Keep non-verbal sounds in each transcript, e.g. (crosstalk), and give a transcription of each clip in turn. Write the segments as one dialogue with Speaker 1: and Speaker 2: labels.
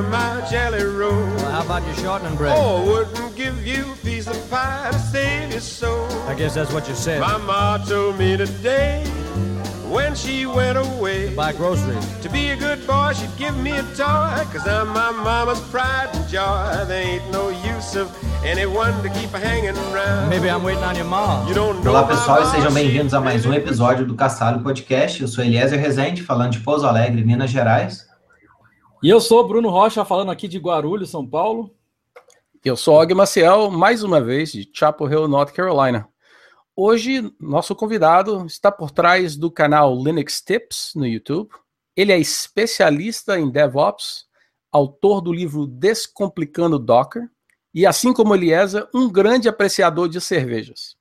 Speaker 1: of my jelly roll.
Speaker 2: Well, how about your shortening bread?
Speaker 1: Oh, wouldn't give you a piece of pie to save your soul.
Speaker 2: I guess that's what you said.
Speaker 1: My ma told me today when she went away.
Speaker 2: Buy groceries.
Speaker 1: To be a good boy, she'd give me a toy, cause I'm my mama's pride and joy. There ain't no use of anyone to keep hanging around.
Speaker 2: Maybe I'm waiting on your mom.
Speaker 1: You don't know
Speaker 3: Olá pessoal e sejam bem-vindos a mais um episódio do Cassalho Podcast. Eu sou Eliezer Rezende, falando de Pouso Alegre, Minas Gerais.
Speaker 4: E eu sou Bruno Rocha, falando aqui de Guarulhos, São Paulo.
Speaker 5: Eu sou Og Maciel, mais uma vez, de Chapel Hill, North Carolina. Hoje, nosso convidado está por trás do canal Linux Tips no YouTube. Ele é especialista em DevOps, autor do livro Descomplicando Docker e, assim como Eliezer, um grande apreciador de cervejas.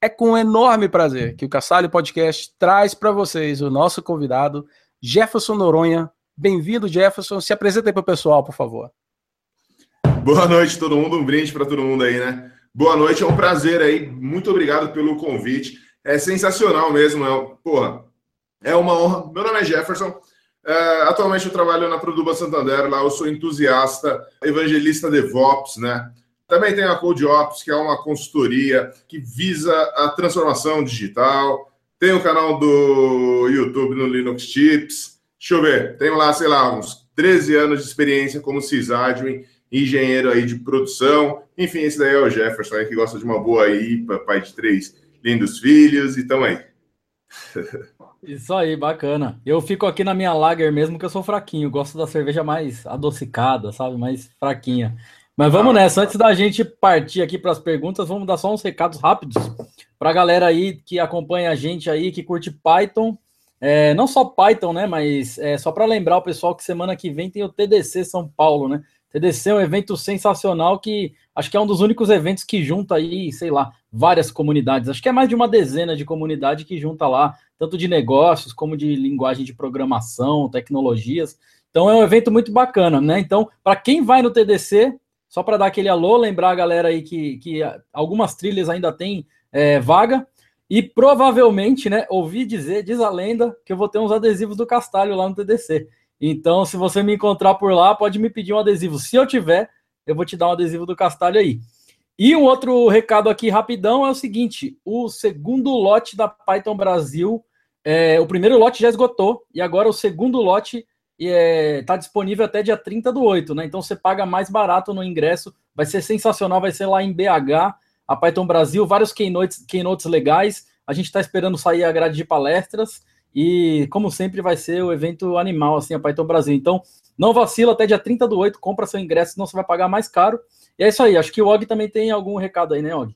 Speaker 5: É com enorme prazer que o Cassalho Podcast traz para vocês o nosso convidado, Jefferson Noronha. Bem-vindo, Jefferson. Se apresenta aí para o pessoal, por favor.
Speaker 6: Boa noite, todo mundo. Um brinde para todo mundo aí, né? Boa noite, é um prazer aí. Muito obrigado pelo convite. É sensacional mesmo. É, porra, é uma honra. Meu nome é Jefferson. É, atualmente eu trabalho na Produba Santander. Lá eu sou entusiasta, evangelista DevOps, né? Também tenho a CodeOps, que é uma consultoria que visa a transformação digital. Tem o canal do YouTube no Linux Tips. Deixa eu ver, tenho lá, sei lá, uns 13 anos de experiência como sysadmin engenheiro aí de produção. Enfim, esse daí é o Jefferson, aí, que gosta de uma boa IPA, pai de três lindos filhos, e tamo aí.
Speaker 4: Isso aí, bacana. Eu fico aqui na minha lager mesmo, que eu sou fraquinho. Gosto da cerveja mais adocicada, sabe? Mais fraquinha. Mas vamos nessa. Antes da gente partir aqui para as perguntas, vamos dar só uns recados rápidos para a galera aí que acompanha a gente aí, que curte Python. É, não só Python, né? Mas é, só para lembrar o pessoal que semana que vem tem o TDC São Paulo, né? TDC é um evento sensacional que acho que é um dos únicos eventos que junta aí, sei lá, várias comunidades. Acho que é mais de uma dezena de comunidade que junta lá, tanto de negócios como de linguagem de programação, tecnologias. Então é um evento muito bacana, né? Então, para quem vai no TDC, só para dar aquele alô, lembrar a galera aí que, que algumas trilhas ainda tem é, vaga. E provavelmente, né, ouvi dizer, diz a lenda, que eu vou ter uns adesivos do Castalho lá no TDC. Então, se você me encontrar por lá, pode me pedir um adesivo. Se eu tiver, eu vou te dar um adesivo do Castalho aí. E um outro recado aqui rapidão é o seguinte: o segundo lote da Python Brasil, é, o primeiro lote já esgotou, e agora o segundo lote está é, tá disponível até dia 30 do 8, né? Então você paga mais barato no ingresso, vai ser sensacional, vai ser lá em BH, a Python Brasil, vários keynotes, keynotes legais. A gente está esperando sair a grade de palestras. E, como sempre, vai ser o evento animal, assim, a Python Brasil. Então, não vacila, até dia 30 do 8, compra seu ingresso, senão você vai pagar mais caro. E é isso aí, acho que o Og também tem algum recado aí, né, Og?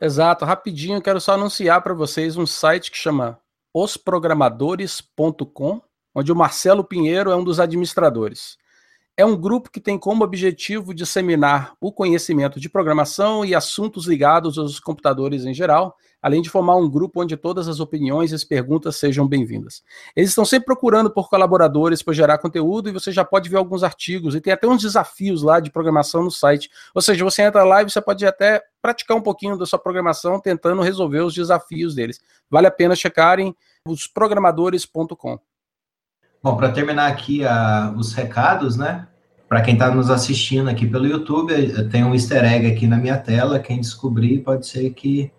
Speaker 5: Exato, rapidinho, quero só anunciar para vocês um site que chama osprogramadores.com, onde o Marcelo Pinheiro é um dos administradores. É um grupo que tem como objetivo disseminar o conhecimento de programação e assuntos ligados aos computadores em geral, além de formar um grupo onde todas as opiniões e as perguntas sejam bem-vindas. Eles estão sempre procurando por colaboradores para gerar conteúdo e você já pode ver alguns artigos e tem até uns desafios lá de programação no site. Ou seja, você entra lá e você pode até praticar um pouquinho da sua programação tentando resolver os desafios deles. Vale a pena checarem os programadores.com.
Speaker 3: Bom, para terminar aqui uh, os recados, né? Para quem está nos assistindo aqui pelo YouTube, tem um easter egg aqui na minha tela. Quem descobrir pode ser que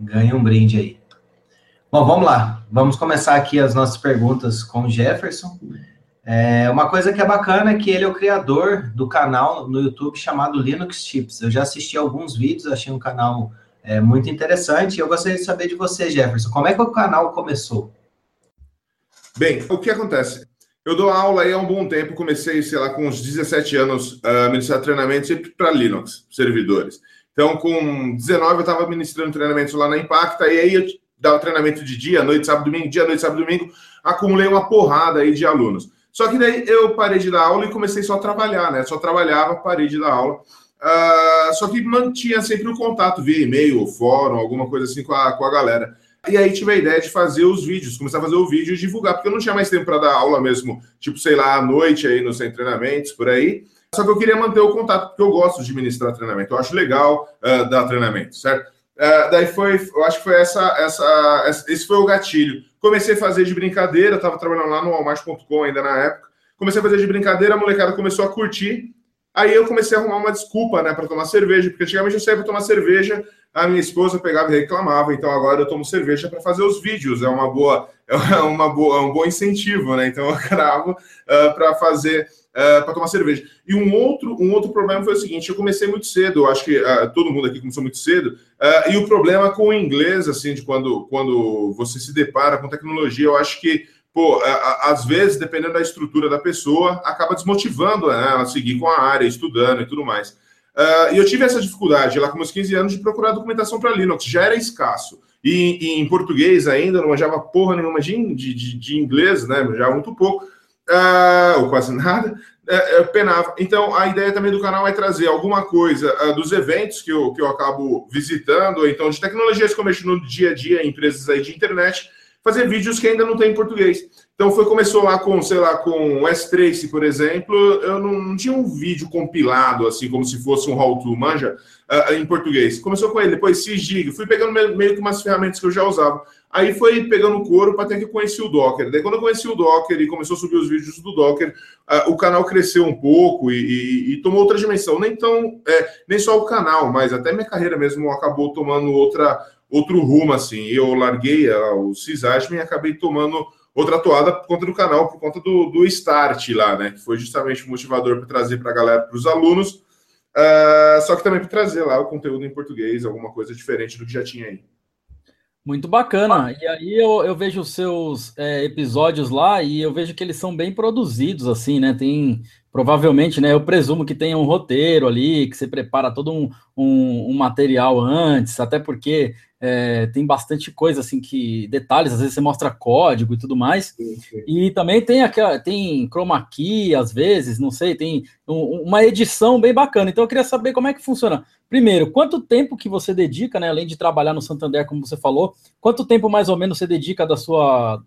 Speaker 3: ganhe um brinde aí. Bom, vamos lá. Vamos começar aqui as nossas perguntas com o Jefferson. É, uma coisa que é bacana é que ele é o criador do canal no YouTube chamado Linux Tips. Eu já assisti alguns vídeos, achei um canal é, muito interessante. E eu gostaria de saber de você, Jefferson, como é que o canal começou?
Speaker 6: Bem, o que acontece? Eu dou aula aí há um bom tempo, comecei, sei lá, com uns 17 anos a ministrar treinamento sempre para Linux, servidores. Então, com 19 eu estava ministrando treinamentos lá na Impacta, e aí eu dava treinamento de dia, noite, sábado, domingo, dia, noite, sábado, domingo, acumulei uma porrada aí de alunos. Só que daí eu parei de dar aula e comecei só a trabalhar, né? Só trabalhava, parei de dar aula. Uh, só que mantinha sempre o contato via e-mail, fórum, alguma coisa assim com a, com a galera. E aí tive a ideia de fazer os vídeos, começar a fazer o vídeo e divulgar, porque eu não tinha mais tempo para dar aula mesmo, tipo, sei lá, à noite aí nos treinamentos, por aí. Só que eu queria manter o contato, porque eu gosto de ministrar treinamento, eu acho legal uh, dar treinamento, certo? Uh, daí foi, eu acho que foi essa, essa, esse foi o gatilho. Comecei a fazer de brincadeira, estava trabalhando lá no Walmart.com ainda na época. comecei a fazer de brincadeira, a molecada começou a curtir. Aí eu comecei a arrumar uma desculpa, né, para tomar cerveja, porque antigamente eu saía para tomar cerveja, a minha esposa pegava e reclamava, então agora eu tomo cerveja para fazer os vídeos, é uma boa, (laughs) é uma boa, é um bom incentivo, né? Então eu gravo (laughs) uh, para fazer uh, para tomar cerveja. E um outro, um outro problema foi o seguinte: eu comecei muito cedo, acho que uh, todo mundo aqui começou muito cedo, uh, e o problema com o inglês, assim, de quando, quando você se depara com tecnologia, eu acho que, pô, às vezes, dependendo da estrutura da pessoa, acaba desmotivando né, ela a seguir com a área, estudando e tudo mais. Uh, e eu tive essa dificuldade lá com meus 15 anos de procurar documentação para Linux, já era escasso. E, e, em português ainda, não manjava porra nenhuma de, de, de inglês, né? Já muito pouco uh, ou quase (laughs) nada, uh, penava. Então, a ideia também do canal é trazer alguma coisa uh, dos eventos que eu, que eu acabo visitando, ou então de tecnologias que eu mexo no dia a dia em empresas aí de internet, fazer vídeos que ainda não tem em português. Então foi começou lá com, sei lá, com o S3, por exemplo, eu não, não, tinha um vídeo compilado assim como se fosse um how to manja uh, em português. Começou com ele, depois SysGig, fui pegando meio que umas ferramentas que eu já usava. Aí foi pegando couro para ter que conhecer o Docker. Daí quando eu conheci o Docker e começou a subir os vídeos do Docker, uh, o canal cresceu um pouco e, e, e tomou outra dimensão. Nem tão, é, nem só o canal, mas até minha carreira mesmo acabou tomando outra outro rumo assim. Eu larguei uh, o Sysadmin e acabei tomando outra toada por conta do canal, por conta do, do Start lá, né? Que foi justamente o motivador para trazer para a galera, para os alunos, uh, só que também para trazer lá o conteúdo em português, alguma coisa diferente do que já tinha aí.
Speaker 4: Muito bacana. E aí eu, eu vejo os seus é, episódios lá e eu vejo que eles são bem produzidos, assim, né? Tem provavelmente, né? Eu presumo que tenha um roteiro ali, que você prepara todo um, um, um material antes, até porque é, tem bastante coisa assim que detalhes, às vezes você mostra código e tudo mais. Sim, sim. E também tem aquela, tem chroma key, às vezes, não sei, tem um, uma edição bem bacana. Então eu queria saber como é que funciona. Primeiro, quanto tempo que você dedica, né? Além de trabalhar no Santander, como você falou, quanto tempo mais ou menos você dedica da sua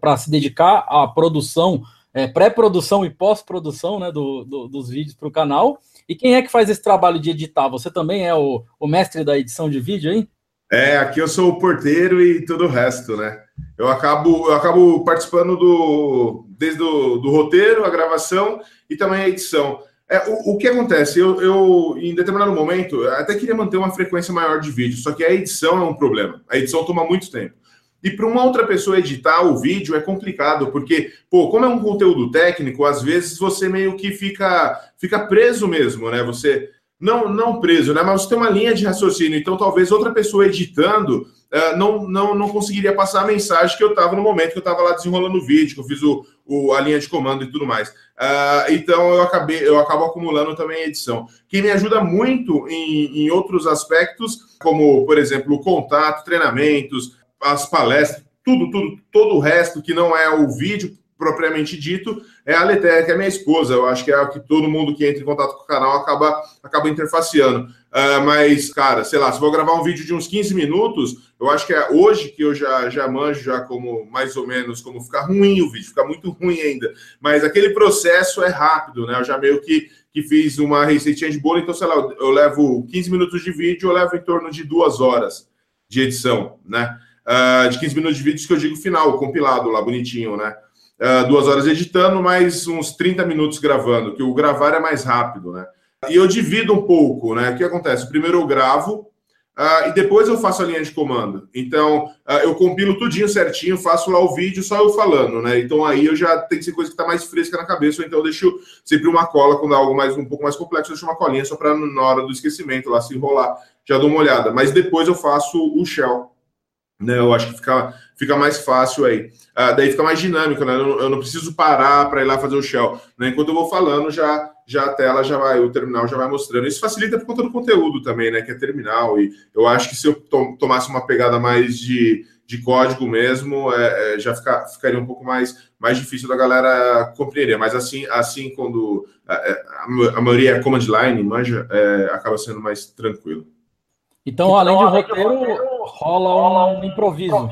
Speaker 4: para se dedicar à produção, é, pré-produção e pós-produção, né? Do, do, dos vídeos para o canal. E quem é que faz esse trabalho de editar? Você também é o, o mestre da edição de vídeo, hein?
Speaker 6: É, aqui eu sou o porteiro e todo o resto, né? Eu acabo, eu acabo participando do desde o do roteiro, a gravação e também a edição. É, o, o que acontece? Eu, eu, em determinado momento, até queria manter uma frequência maior de vídeo, só que a edição é um problema. A edição toma muito tempo. E para uma outra pessoa editar o vídeo é complicado, porque, pô, como é um conteúdo técnico, às vezes você meio que fica, fica preso mesmo, né? Você não, não preso, né? Mas você tem uma linha de raciocínio. Então, talvez outra pessoa editando uh, não, não, não conseguiria passar a mensagem que eu estava no momento que eu estava lá desenrolando o vídeo, que eu fiz o, o, a linha de comando e tudo mais. Uh, então, eu acabei, eu acabo acumulando também a edição. Que me ajuda muito em, em outros aspectos, como, por exemplo, o contato, treinamentos, as palestras, tudo, tudo, todo o resto que não é o vídeo propriamente dito, é a Letéria, que é minha esposa. Eu acho que é o que todo mundo que entra em contato com o canal acaba, acaba interfaceando. Uh, mas, cara, sei lá, se vou gravar um vídeo de uns 15 minutos, eu acho que é hoje que eu já, já manjo já como mais ou menos como ficar ruim o vídeo, fica muito ruim ainda. Mas aquele processo é rápido, né? Eu já meio que, que fiz uma receitinha de bolo, então, sei lá, eu, levo 15 minutos de vídeo, eu levo em torno de duas horas de edição, né? Uh, de 15 minutos de vídeo que eu digo final, compilado lá, bonitinho, né? Uh, duas horas editando, mais uns 30 minutos gravando, que o gravar é mais rápido, né? E eu divido um pouco, né? O que acontece? Primeiro eu gravo uh, e depois eu faço a linha de comando. Então, uh, eu compilo tudinho certinho, faço lá o vídeo só eu falando, né? Então aí eu já tem que ser coisa que tá mais fresca na cabeça, ou então eu deixo sempre uma cola quando é algo mais um pouco mais complexo, eu deixo uma colinha só para na hora do esquecimento lá se enrolar, já dou uma olhada. Mas depois eu faço o shell né, eu acho que fica, fica mais fácil aí. Ah, daí fica mais dinâmico, né? Eu não, eu não preciso parar para ir lá fazer o shell. Né? Enquanto eu vou falando, já, já a tela já vai, o terminal já vai mostrando. Isso facilita por conta do conteúdo também, né? Que é terminal. E eu acho que se eu to tomasse uma pegada mais de, de código mesmo, é, é, já fica, ficaria um pouco mais, mais difícil da galera compreender. Mas assim, assim quando a, é, é, a, a maioria é command line, manja, é, acaba sendo mais tranquilo.
Speaker 4: Então, então além de roteiro, rola um improviso.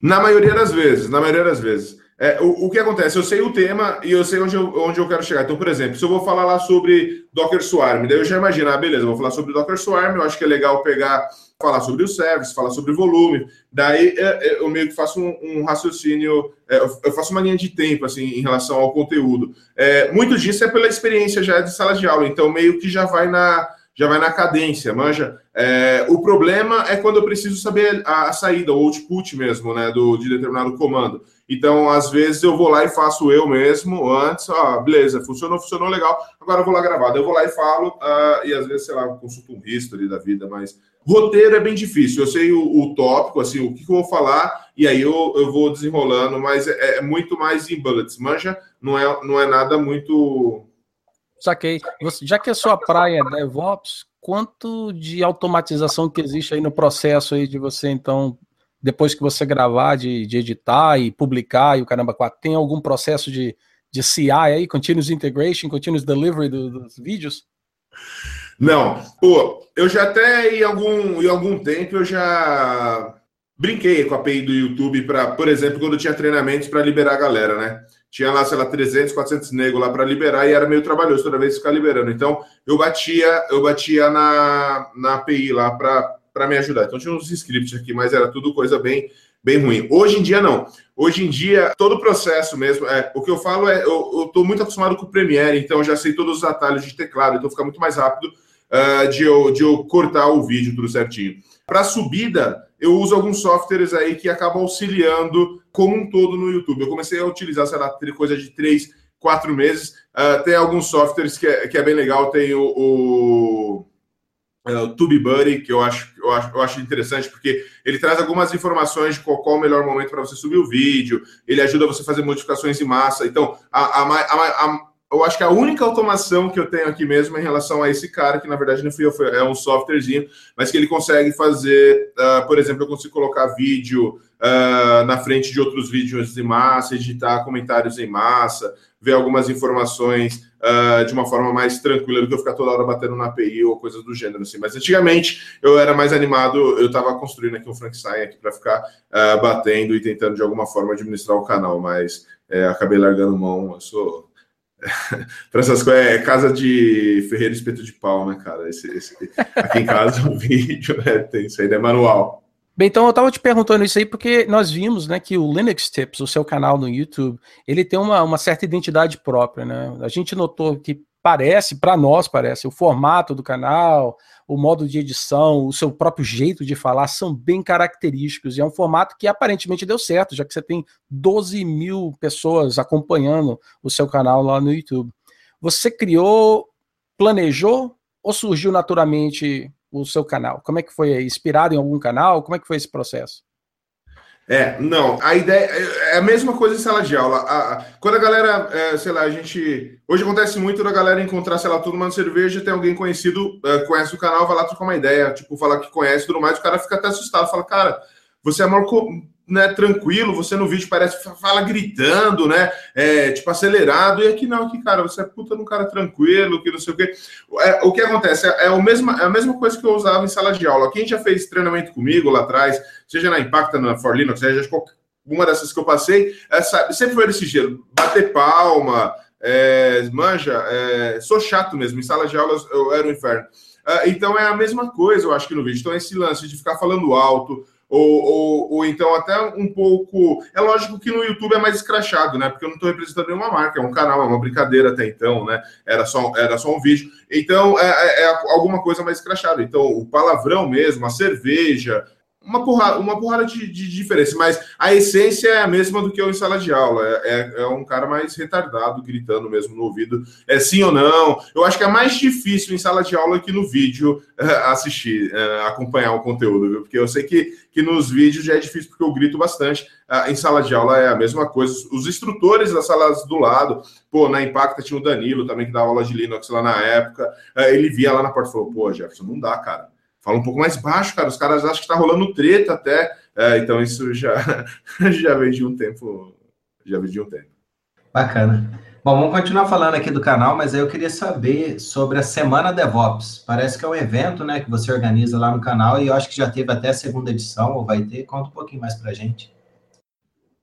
Speaker 6: Na maioria das vezes, na maioria das vezes. é, o, o, que acontece? Eu sei o tema e eu sei onde eu, onde eu quero chegar. Então, por exemplo, se eu vou falar lá sobre Docker Swarm, daí eu já imagino, ah, beleza, vou falar sobre Docker Swarm, eu acho que é legal pegar, falar sobre o service, falar sobre volume. Daí é, é, eu meio que faço um, um raciocínio, é, eu faço uma linha de tempo, assim, em relação ao conteúdo. É, muito disso é pela experiência já de sala de aula, então meio que já vai na já vai na cadência, manja. É, o problema é quando eu preciso saber a, a, saída, o output mesmo, né, do, de determinado comando. Então, às vezes, eu vou lá e faço eu mesmo antes, ó, beleza, funcionou, funcionou legal, agora eu vou lá gravar. Eu vou lá e falo, uh, e às vezes, sei lá, consulto um history da vida, mas roteiro é bem difícil. Eu sei o, o tópico, assim, o que, que, eu vou falar, e aí eu, eu vou desenrolando, mas é, é muito mais em bullets, manja, não é, não é nada muito
Speaker 5: Saquei. Você, já que a sua praia é DevOps, quanto de automatização que existe aí no processo aí de você, então, depois que você gravar, de, de editar e publicar e o caramba tem algum processo de, de CI aí, Continuous Integration, Continuous Delivery do, dos vídeos?
Speaker 6: Não. Pô, eu já até em algum, em algum tempo eu já brinquei com a API do YouTube para, por exemplo, quando tinha treinamentos para liberar a galera, né? Tinha lá, sei lá, 300, 400 negros lá para liberar e era meio trabalhoso toda vez ficar liberando. Então, eu batia, eu batia na, na API lá para me ajudar. Então, tinha uns scripts aqui, mas era tudo coisa bem bem ruim. Hoje em dia, não. Hoje em dia, todo o processo mesmo, é, o que eu falo é, eu estou muito acostumado com o Premiere, então já sei todos os atalhos de teclado, então fica muito mais rápido uh, de, eu, de eu cortar o vídeo tudo certinho. Para subida, eu uso alguns softwares aí que acabam auxiliando como um todo no YouTube. Eu comecei a utilizar, sei lá, coisa de três, quatro meses. Uh, tem alguns softwares que é, que é bem legal. Tem o, o, é, o TubeBuddy, que eu acho, eu, acho, eu acho interessante, porque ele traz algumas informações de qual, qual o melhor momento para você subir o vídeo. Ele ajuda você a fazer modificações em massa. Então, a, a, a, a eu acho que a única automação que eu tenho aqui mesmo é em relação a esse cara, que na verdade não fui eu, é um softwarezinho, mas que ele consegue fazer, uh, por exemplo, eu consigo colocar vídeo uh, na frente de outros vídeos em massa, editar comentários em massa, ver algumas informações uh, de uma forma mais tranquila do que eu ficar toda hora batendo na API ou coisas do gênero assim. Mas antigamente eu era mais animado, eu estava construindo aqui um aqui para ficar batendo e tentando de alguma forma administrar o canal, mas é, acabei largando mão. Eu sou (laughs) para essas coisas, é casa de ferreiro espeto de pau, né, cara? Esse, esse, aqui em casa o (laughs) vídeo né, tem isso aí, é manual.
Speaker 5: Bem, então eu estava te perguntando isso aí porque nós vimos, né, que o Linux Tips, o seu canal no YouTube, ele tem uma, uma certa identidade própria, né? A gente notou que parece, para nós parece, o formato do canal, o modo de edição, o seu próprio jeito de falar são bem característicos. E é um formato que aparentemente deu certo, já que você tem 12 mil pessoas acompanhando o seu canal lá no YouTube. Você criou, planejou ou surgiu naturalmente o seu canal? Como é que foi? Inspirado em algum canal? Como é que foi esse processo?
Speaker 6: É, não, a ideia é a mesma coisa em sala de aula. A, a, quando a galera, é, sei lá, a gente. Hoje acontece muito da galera encontrar, sei lá, todo mundo cerveja, tem alguém conhecido, é, conhece o canal, vai lá trocar uma ideia, tipo, falar que conhece tudo mais, o cara fica até assustado, fala, cara, você é maior né, tranquilo, você no vídeo parece fala gritando, né? É, tipo, acelerado, e aqui não, aqui, cara, você é puta num cara tranquilo, que não sei o quê. É, o que acontece? É, é, o mesmo, é a mesma coisa que eu usava em sala de aula. Quem já fez treinamento comigo lá atrás, seja na Impacta, na For Linux, seja uma dessas que eu passei, essa, sempre foi desse jeito, bater palma, é, manja, é, sou chato mesmo, em sala de aula eu era um inferno. É, então é a mesma coisa, eu acho que no vídeo. Então, esse lance de ficar falando alto, ou, ou, ou, então até um pouco. É lógico que no YouTube é mais escrachado, né? Porque eu não estou representando nenhuma marca, é um canal, é uma brincadeira até então, né? Era só, era só um vídeo. Então é, é, é alguma coisa mais escrachada. Então, o palavrão mesmo, a cerveja, uma porrada, uma porrada de, de, diferença, mas a essência é a mesma do que eu em sala de aula. É, é, é, um cara mais retardado, gritando mesmo no ouvido. É sim ou não. Eu acho que é mais difícil em sala de aula que no vídeo é, assistir, é, acompanhar o conteúdo, viu? Porque eu sei que, que nos vídeos já é difícil porque eu grito bastante. Ah, em sala de aula é a mesma coisa. Os instrutores das salas do lado, pô, na Impacta tinha o Danilo também, que dava aula de Linux lá na época. É, ele via lá na porta e falou: pô, Jefferson, não dá, cara fala um pouco mais baixo, cara. Os caras acham que tá rolando treta até. É, então isso já, (laughs) já veio de um tempo. Já veio de um tempo.
Speaker 3: Bacana. Bom, vamos continuar falando aqui do canal, mas aí eu queria saber sobre a Semana DevOps. Parece que é um evento, né, que você organiza lá no canal e eu acho que já teve até a segunda edição, ou vai ter. Conta um pouquinho mais pra gente.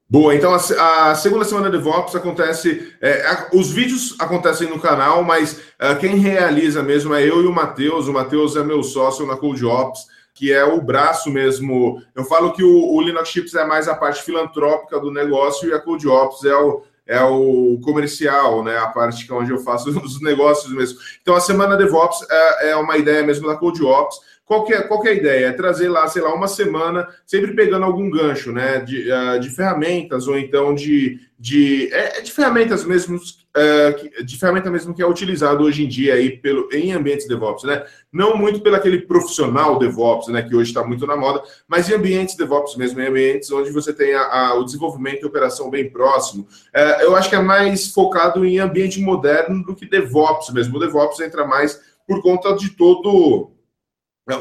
Speaker 6: Boa, então a, a, segunda semana de DevOps acontece. É, a, os vídeos acontecem no canal, mas uh, quem realiza mesmo é eu e o Matheus. O Matheus é meu sócio na CodeOps, que é o braço mesmo. Eu falo que o, o, Linux Chips é mais a parte filantrópica do negócio e a CodeOps é o, é o comercial, né? A parte que é onde eu faço (laughs) os negócios mesmo. Então a semana DevOps é, é uma ideia mesmo da CodeOps. Qual que, é, qual que é a ideia? É trazer lá, sei lá, uma semana, sempre pegando algum gancho, né? De, uh, de ferramentas, ou então de. de é, é de ferramentas mesmo, uh, de ferramenta mesmo que é utilizado hoje em dia aí pelo, em ambientes DevOps, né? Não muito pelo aquele profissional DevOps, né? Que hoje está muito na moda, mas em ambientes DevOps mesmo, em ambientes onde você tem a, a, o desenvolvimento e operação bem próximo. Uh, eu acho que é mais focado em ambiente moderno do que DevOps mesmo. O DevOps entra mais por conta de todo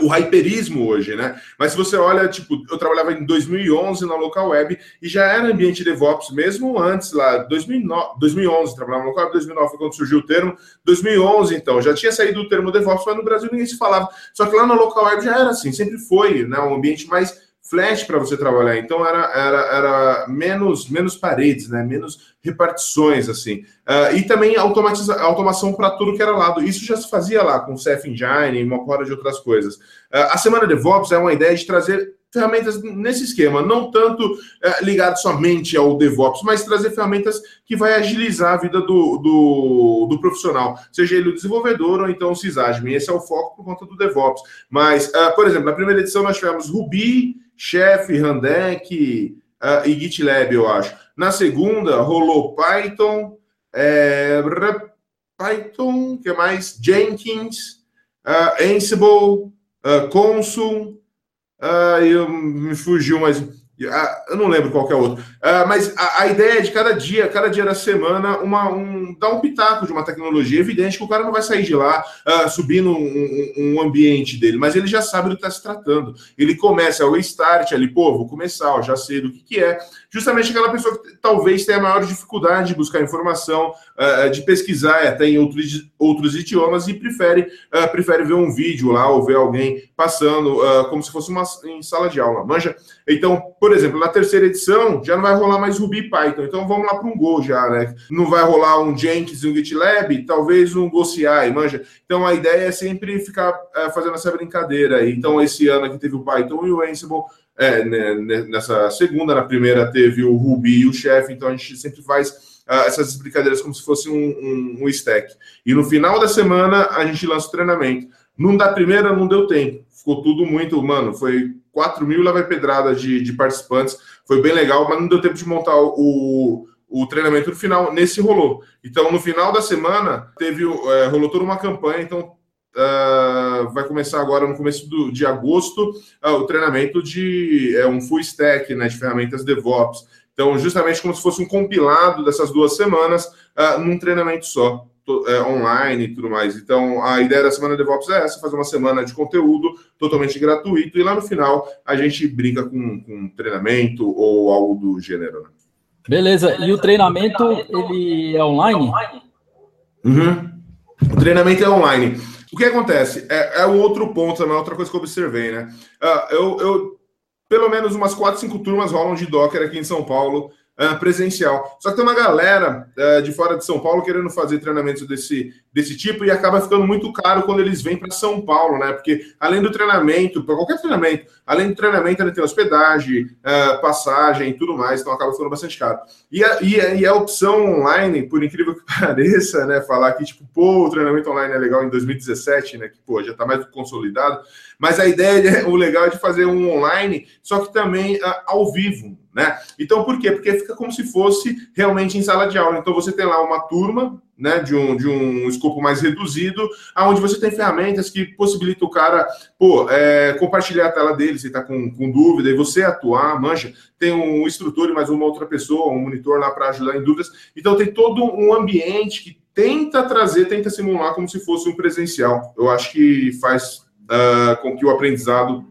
Speaker 6: o hyperismo hoje, né? Mas se você olha, tipo, eu trabalhava em 2011 na local web e já era ambiente DevOps mesmo antes lá, 2009, 2011 trabalhava na local web, 2009 foi quando surgiu o termo, 2011 então já tinha saído o termo DevOps, mas no Brasil ninguém se falava. Só que lá na local web já era assim, sempre foi, né? Um ambiente mais flash para você trabalhar. Então era, era, era menos, menos paredes, né? menos repartições assim. Uh, e também automatiza, automação para tudo que era lado. Isso já se fazia lá com o Ceph Engine e uma porra de outras coisas. Uh, a semana DevOps é uma ideia de trazer ferramentas nesse esquema, não tanto uh, ligado somente ao DevOps, mas trazer ferramentas que vai agilizar a vida do, do, do profissional, seja ele o desenvolvedor ou então o sysadmin. Esse é o foco por conta do DevOps. Mas, uh, por exemplo, na primeira edição nós tivemos Ruby, Chef, Randeck uh, e GitLab, eu acho. Na segunda, rolou Python, é, Python, que mais? Jenkins, uh, Ansible, uh, Consul, uh, eu, me fugiu, mas ah, eu não lembro qual é o outro. Uh, mas a, a, ideia é de cada dia, cada dia da semana, uma, um, dar um pitaco de uma tecnologia. Evidente que o cara não vai sair de lá uh, subindo um, um, um, ambiente dele, mas ele já sabe do que está se tratando. Ele começa o start ali, pô, vou começar, ó, já sei do que, que é. Justamente aquela pessoa que talvez tenha maior dificuldade de buscar informação, uh, de pesquisar até em outros, outros idiomas e prefere, prefere ver um vídeo lá ou ver alguém passando como se fosse uma em sala de aula. Manja? Então, por exemplo, na terceira edição já não vai rolar mais Ruby e Python, então vamos lá para um Go já, né? Não vai rolar um Jenkins e um GitLab, talvez um Go CI, manja? Então a ideia é sempre ficar é, fazendo essa brincadeira. Então esse ano aqui teve o Python e o Ansible, é, né, né nessa segunda, na primeira teve o Ruby e o Chef, então a gente sempre faz uh, essas brincadeiras como se fosse um, um, um stack. E no final da semana a gente lança o treinamento. Num da primeira não deu tempo, ficou tudo muito, mano, foi 4 mil lá vai pedrada de, de participantes. Foi bem legal, mas não deu tempo de montar o, o treinamento no final. Nesse rolou. Então, no final da semana, teve é, rolou toda uma campanha. Então, Uh, vai começar agora no começo do, de agosto uh, o treinamento de é, um full stack né, de ferramentas DevOps. Então, justamente como se fosse um compilado dessas duas semanas uh, num treinamento só é, online e tudo mais. Então, a ideia da semana DevOps é essa: fazer uma semana de conteúdo totalmente gratuito e lá no final a gente brinca com, com treinamento ou algo do gênero. Né?
Speaker 4: Beleza. E o treinamento ele é online?
Speaker 6: Uhum. O treinamento é online. O que acontece? É, é um outro ponto também, outra coisa que eu observei, né? Uh, eu, eu, pelo menos umas quatro, cinco turmas rolam de Docker aqui em São Paulo uh, presencial. Só que tem uma galera uh, de fora de São Paulo querendo fazer treinamentos desse, desse tipo e acaba ficando muito caro quando eles vêm para São Paulo, né? Porque além do treinamento, para qualquer treinamento, além do treinamento, ele tem hospedagem, uh, passagem e tudo mais, então acaba ficando bastante caro. E a, e, a, e a opção online, por incrível que (laughs) pareça, né? Falar que, tipo, pô, o treinamento online é legal em 2017, né? Que, pô, já está mais consolidado. Mas a ideia, o legal é de fazer um online, só que também ao vivo, né? Então, por quê? Porque fica como se fosse realmente em sala de aula. Então, você tem lá uma turma, né, de um, de um escopo mais reduzido, aonde você tem ferramentas que possibilitam o cara, pô, é, compartilhar a tela dele, se está com, com dúvida, e você atuar, mancha, tem um instrutor e mais uma outra pessoa, um monitor lá para ajudar em dúvidas. Então, tem todo um ambiente que tenta trazer, tenta simular como se fosse um presencial. Eu acho que faz uh, com que o aprendizado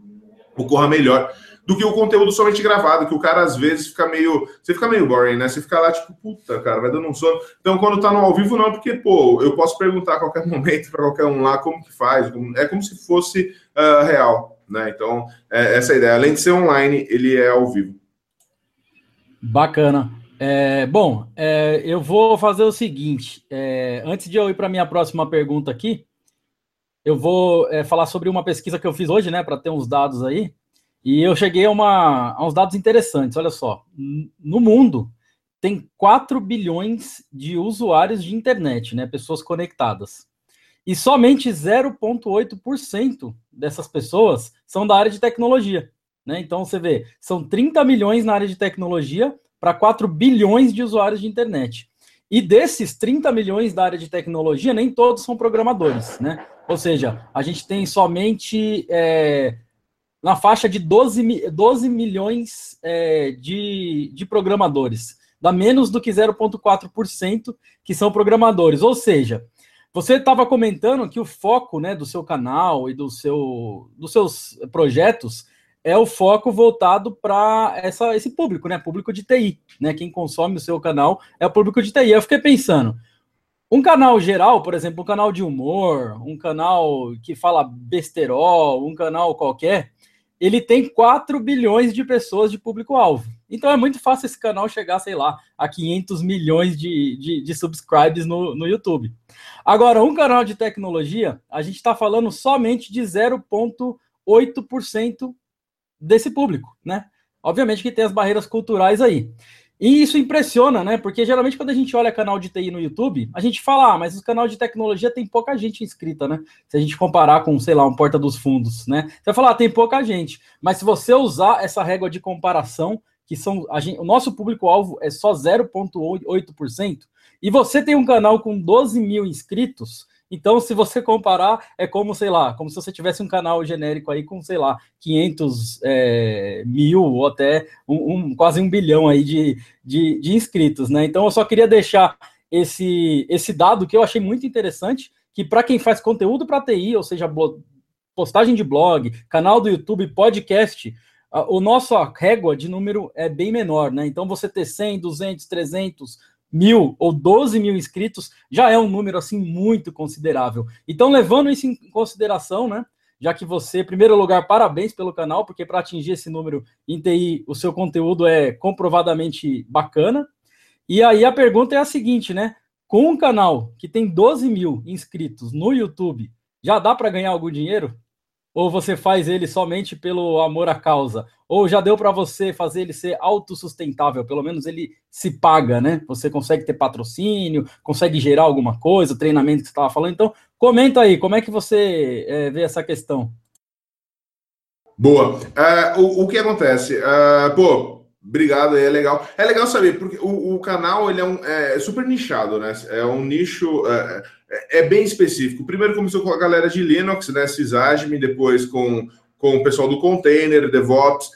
Speaker 6: ocorra melhor do que o conteúdo somente gravado, que o cara às vezes fica meio. Você fica meio boring, né? Você fica lá, tipo, puta, cara, vai dando um sono. Então, quando tá no ao vivo, não, porque, pô, eu posso perguntar a qualquer (laughs) momento para qualquer um lá como que faz. É como se fosse uh, real, né? Então, é, essa é a ideia. Além de ser online, ele é ao vivo.
Speaker 4: Bacana. É, bom, é, eu vou fazer o seguinte: é, antes de eu ir para minha próxima pergunta aqui, eu vou é, falar sobre uma pesquisa que eu fiz hoje, né, para ter uns dados aí. E eu cheguei a, uma, a uns dados interessantes. Olha só, no mundo tem 4 bilhões de usuários de internet, né, pessoas conectadas. E somente 0,8% dessas pessoas são da área de tecnologia. Né? Então você vê, são 30 milhões na área de tecnologia para 4 bilhões de usuários de internet. E desses 30 milhões da área de tecnologia, nem todos são programadores, né? Ou seja, a gente tem somente é, na faixa de 12, 12 milhões é, de, de programadores. Dá menos do que 0,4% que são programadores. Ou seja, você estava comentando que o foco né, do seu canal e do seu, dos seus projetos é o foco voltado para esse público, né? Público de TI, né? Quem consome o seu canal é o público de TI. Eu fiquei pensando, um canal geral, por exemplo, um canal de humor, um canal que fala besterol, um canal qualquer, ele tem 4 bilhões de pessoas de público-alvo. Então é muito fácil esse canal chegar, sei lá, a 500 milhões de, de, de subscribes no, no YouTube. Agora, um canal de tecnologia, a gente está falando somente de 0,8% desse público, né? Obviamente que tem as barreiras culturais aí. E isso impressiona, né? Porque geralmente quando a gente olha canal de TI no YouTube, a gente fala, ah, mas o canal de tecnologia tem pouca gente inscrita, né? Se a gente comparar com, sei lá, um Porta dos Fundos, né? Você vai falar, ah, tem pouca gente. Mas se você usar essa régua de comparação, que são gente, o nosso público-alvo é só 0,8%, e você tem um canal com 12 mil inscritos, então, se você comparar, é como, sei lá, como se você tivesse um canal genérico aí com, sei lá, 500 é, mil ou até um, um, quase um bilhão aí de, de, de, inscritos, né? Então, eu só queria deixar esse, esse dado que eu achei muito interessante, que para quem faz conteúdo para TI, ou seja, postagem de blog, canal do YouTube, podcast, o nosso régua de número é bem menor, né? Então, você ter 100, 200, 300, mil ou 12 mil inscritos já é um número assim muito considerável. Então, levando isso em consideração, né? Já que você, em primeiro lugar, parabéns pelo canal, porque para atingir esse número em TI, o seu conteúdo é comprovadamente bacana. E aí a pergunta é a seguinte, né? Com um canal que tem 12 mil inscritos no YouTube, já dá para ganhar algum dinheiro? Ou você faz ele somente pelo amor à causa? Ou já deu para você fazer ele ser autossustentável? Pelo menos ele se paga, né? Você consegue ter patrocínio, consegue gerar alguma coisa, treinamento que você estava falando. Então, comenta aí, como é que você é, vê essa questão?
Speaker 6: Boa. Uh, o, o, que acontece? Uh, pô, obrigado, é legal. É legal saber, porque o, o canal ele é, um, é super nichado, né? É um nicho. Uh, é, é, bem específico. Primeiro começou com a galera de Linux, né, Sysadmin, depois com, com o pessoal do container, DevOps.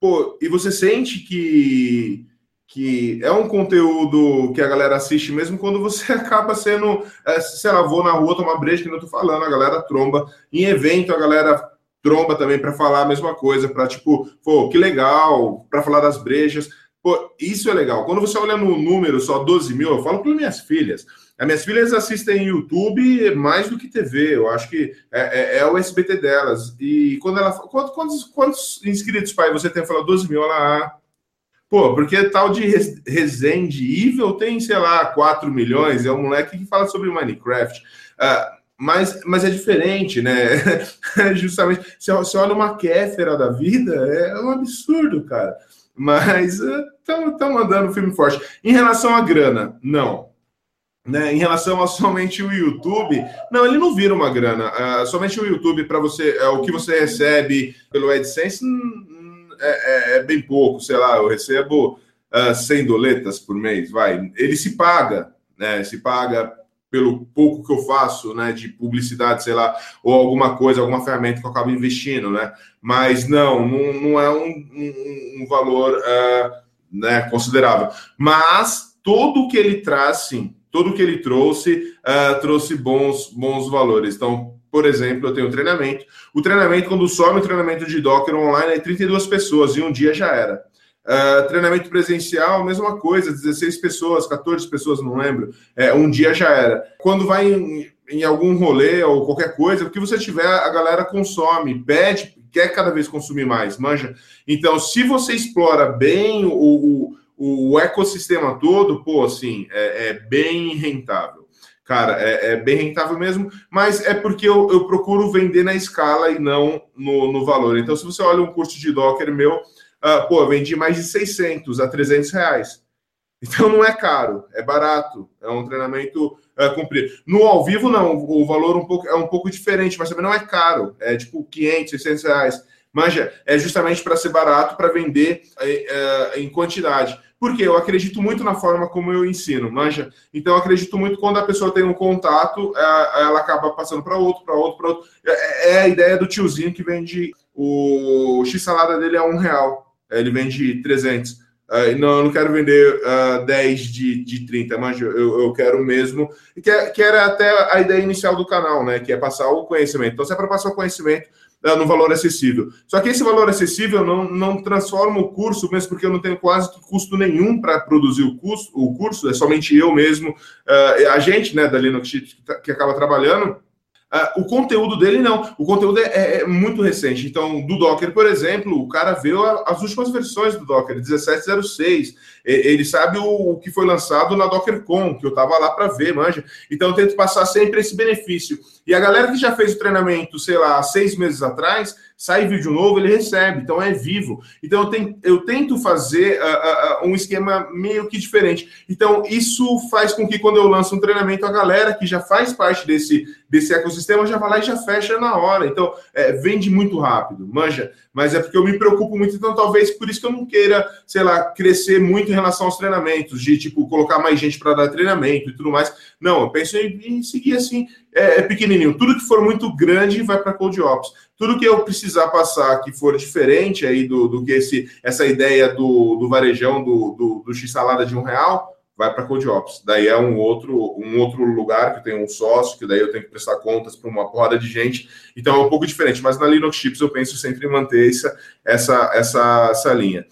Speaker 6: Pô, e você sente que, que é um conteúdo que a galera assiste mesmo quando você (laughs) acaba sendo, é, sei lá, vou na rua tomar breja, que não tô falando, a galera tromba. Em evento, a galera tromba também para falar a mesma coisa, para tipo, pô, que legal, para falar das brejas. Pô, isso é legal. Quando você olha no número só 12 mil, eu falo para minhas filhas. As minhas filhas assistem YouTube mais do que TV. Eu acho que é, é, é o SBT delas. E quando ela quantos, quantos, quantos inscritos, pai, você tem? Fala 12 mil, ela. Pô, porque tal de Resende Evil tem, sei lá, 4 milhões. É um moleque que fala sobre Minecraft. Uh, mas, mas é diferente, né? (laughs) Justamente, você olha uma Kéfera da vida, é um absurdo, cara. Mas estão uh, mandando filme forte. Em relação à grana, não né, em relação a somente o YouTube, não, ele não vira uma grana. Uh, somente o YouTube, para você, é, o que você recebe pelo AdSense hum, hum, é, é, é, bem pouco, sei lá, eu recebo uh, 100 doletas por mês, vai. Ele se paga, né, se paga pelo pouco que eu faço, né, de publicidade, sei lá, ou alguma coisa, alguma ferramenta que eu acabo investindo, né, mas não, não, não é um, um, um valor, uh, né, considerável. Mas tudo que ele traz, sim, tudo que ele trouxe, uh, trouxe bons, bons valores. Então, por exemplo, eu tenho treinamento. O treinamento, quando some o treinamento de Docker online, é 32 pessoas, e um dia já era. Uh, treinamento presencial, mesma coisa, 16 pessoas, 14 pessoas, não lembro. É, um dia já era. Quando vai em, em algum rolê ou qualquer coisa, o que você tiver, a galera consome, pede, quer cada vez consumir mais, manja. Então, se você explora bem o, o o ecossistema todo, pô, assim, é, é bem rentável. Cara, é, é, bem rentável mesmo, mas é porque eu, eu procuro vender na escala e não no, no, valor. Então, se você olha um curso de Docker meu, uh, pô, vendi mais de 600 a 300 reais. Então, não é caro, é barato, é um treinamento uh, cumprido. No ao vivo, não, o valor um pouco, é um pouco diferente, mas também não é caro, é tipo 500, 600 reais. Manja, é justamente para ser barato, para vender uh, em quantidade. Porque eu acredito muito na forma como eu ensino, manja. Então, eu acredito muito quando a pessoa tem um contato, é, ela acaba passando para outro, para outro, para outro. É, é, a ideia do tiozinho que vende o x-salada dele a um real. Ele vende 300. Uh, não, eu não quero vender uh, 10 de, de 30, mas eu, eu quero mesmo. Que, que era até a ideia inicial do canal, né? Que é passar o conhecimento. Então, se é para passar o conhecimento, uh, no valor acessível. Só que esse valor acessível não, não transforma o curso, mesmo porque eu não tenho quase custo nenhum para produzir o curso, o curso, é somente eu mesmo, uh, a gente, né, da Linux que, tá, que acaba trabalhando. Uh, o conteúdo dele não. O conteúdo é, é, é, muito recente. Então, do Docker, por exemplo, o cara vê as últimas versões do Docker, 1706. Ele sabe o, que foi lançado na DockerCon, que eu estava lá para ver, manja. Então, eu tento passar sempre esse benefício. E a galera que já fez o treinamento, sei lá, seis meses atrás, sai vídeo novo, ele recebe, então é vivo. Então eu, tenho, eu tento fazer uh, uh, um esquema meio que diferente. Então isso faz com que quando eu lanço um treinamento, a galera que já faz parte desse, desse ecossistema já vai lá e já fecha na hora. Então é, vende muito rápido, manja. Mas é porque eu me preocupo muito, então talvez por isso que eu não queira, sei lá, crescer muito em relação aos treinamentos, de tipo colocar mais gente para dar treinamento e tudo mais. Não, eu penso em, em seguir assim é, é pequenininho. Tudo que for muito grande vai para Code Ops. Tudo que eu precisar passar que for diferente aí do, do que esse, essa ideia do, do varejão do, do, do X-salada de um real, vai para Code Ops. Daí é um outro, um outro lugar que tem um sócio, que daí eu tenho que prestar contas para uma porrada de gente. Então é um pouco diferente. Mas na Linux Chips eu penso sempre em manter essa, essa, essa, essa linha.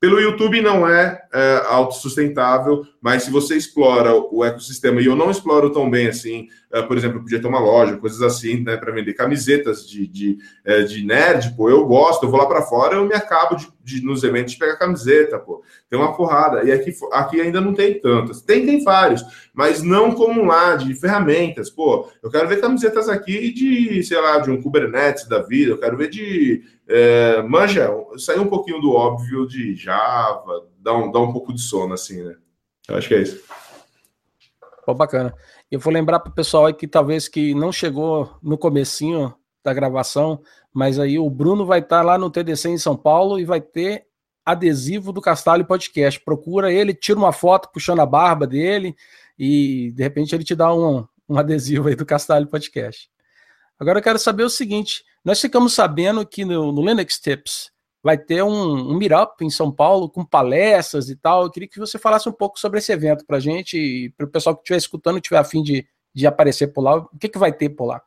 Speaker 6: Pelo YouTube não é, é autossustentável, mas se você explora o ecossistema, e eu não exploro tão bem assim, uh, por exemplo, podia ter uma loja, coisas assim, né, para vender camisetas de, de, uh, de nerd, pô, eu gosto, eu vou lá para fora, eu me acabo de, de, nos eventos de pegar camiseta, pô, tem uma porrada, e aqui, aqui ainda não tem tantas, tem, tem vários, mas não como lá, de ferramentas, pô, eu quero ver camisetas aqui de, sei lá, de um Kubernetes da vida, eu quero ver de, é, manja, sair um pouquinho do óbvio de Java, dá um, dá um pouco de sono, assim, né? Eu acho que é isso.
Speaker 5: Pô, bacana. Eu vou lembrar para o pessoal aí que talvez que não chegou no comecinho da gravação, mas aí o Bruno vai estar tá lá no TDC em São Paulo e vai ter adesivo do Castalho Podcast. Procura ele, tira uma foto puxando a barba dele e de repente ele te dá um, um adesivo aí do Castalho Podcast. Agora eu quero saber o seguinte: nós ficamos sabendo que no, no Linux Tips vai ter um, um meetup em São Paulo com palestras e tal. Eu queria que você falasse um pouco sobre esse evento para a gente e para o pessoal que estiver escutando e tiver afim de, de aparecer por lá. O que, que vai ter por lá?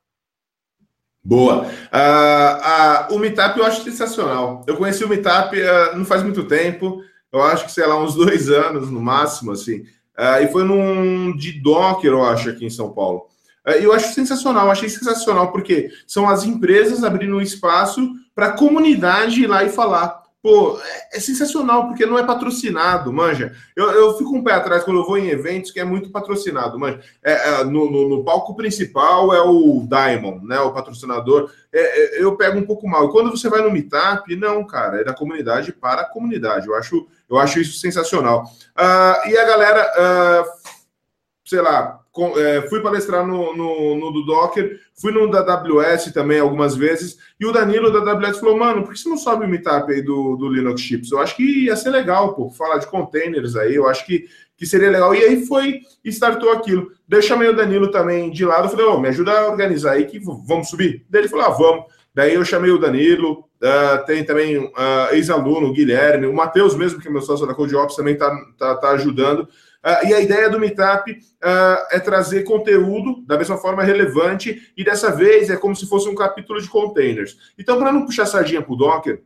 Speaker 6: Boa. Uh, uh, o Meetup eu acho sensacional. Eu conheci o Meetup uh, não faz muito tempo, eu acho que, sei lá, uns dois anos no máximo, assim. e foi num de Docker, eu acho, aqui em São Paulo. Eu acho sensacional, achei sensacional, porque são as empresas abrindo um espaço para a comunidade ir lá e falar. Pô, é, é, sensacional, porque não é patrocinado, manja. Eu, eu fico um pé atrás quando eu vou em eventos que é muito patrocinado, manja. É, é no, no, no, palco principal é o Diamond, né? O patrocinador. É, é, eu pego um pouco mal. E quando você vai no Meetup, não, cara, é da comunidade para a comunidade. Eu acho, eu acho isso sensacional. Uh, e a galera, uh, sei lá, é, fui palestrar no, no, no, do Docker, fui no da AWS também algumas vezes, e o Danilo da AWS falou, mano, por que você não sobe o meetup aí do, do Linux Chips? Eu acho que ia ser legal, pô, falar de containers aí, eu acho que, que seria legal. E aí foi startou aquilo. Daí eu chamei o Danilo também de lado, falei, ô, oh, me ajuda a organizar aí que vamos subir? Daí ele falou, ah, vamos. Daí eu chamei o Danilo, uh, tem também uh, ex-aluno, o Guilherme, o Matheus mesmo, que é meu sócio da CodeOps, também tá, tá, tá ajudando. Uh, e a ideia do Meetup uh, é trazer conteúdo da mesma forma relevante, e dessa vez é como se fosse um capítulo de containers. Então, para não puxar sardinha para o Docker,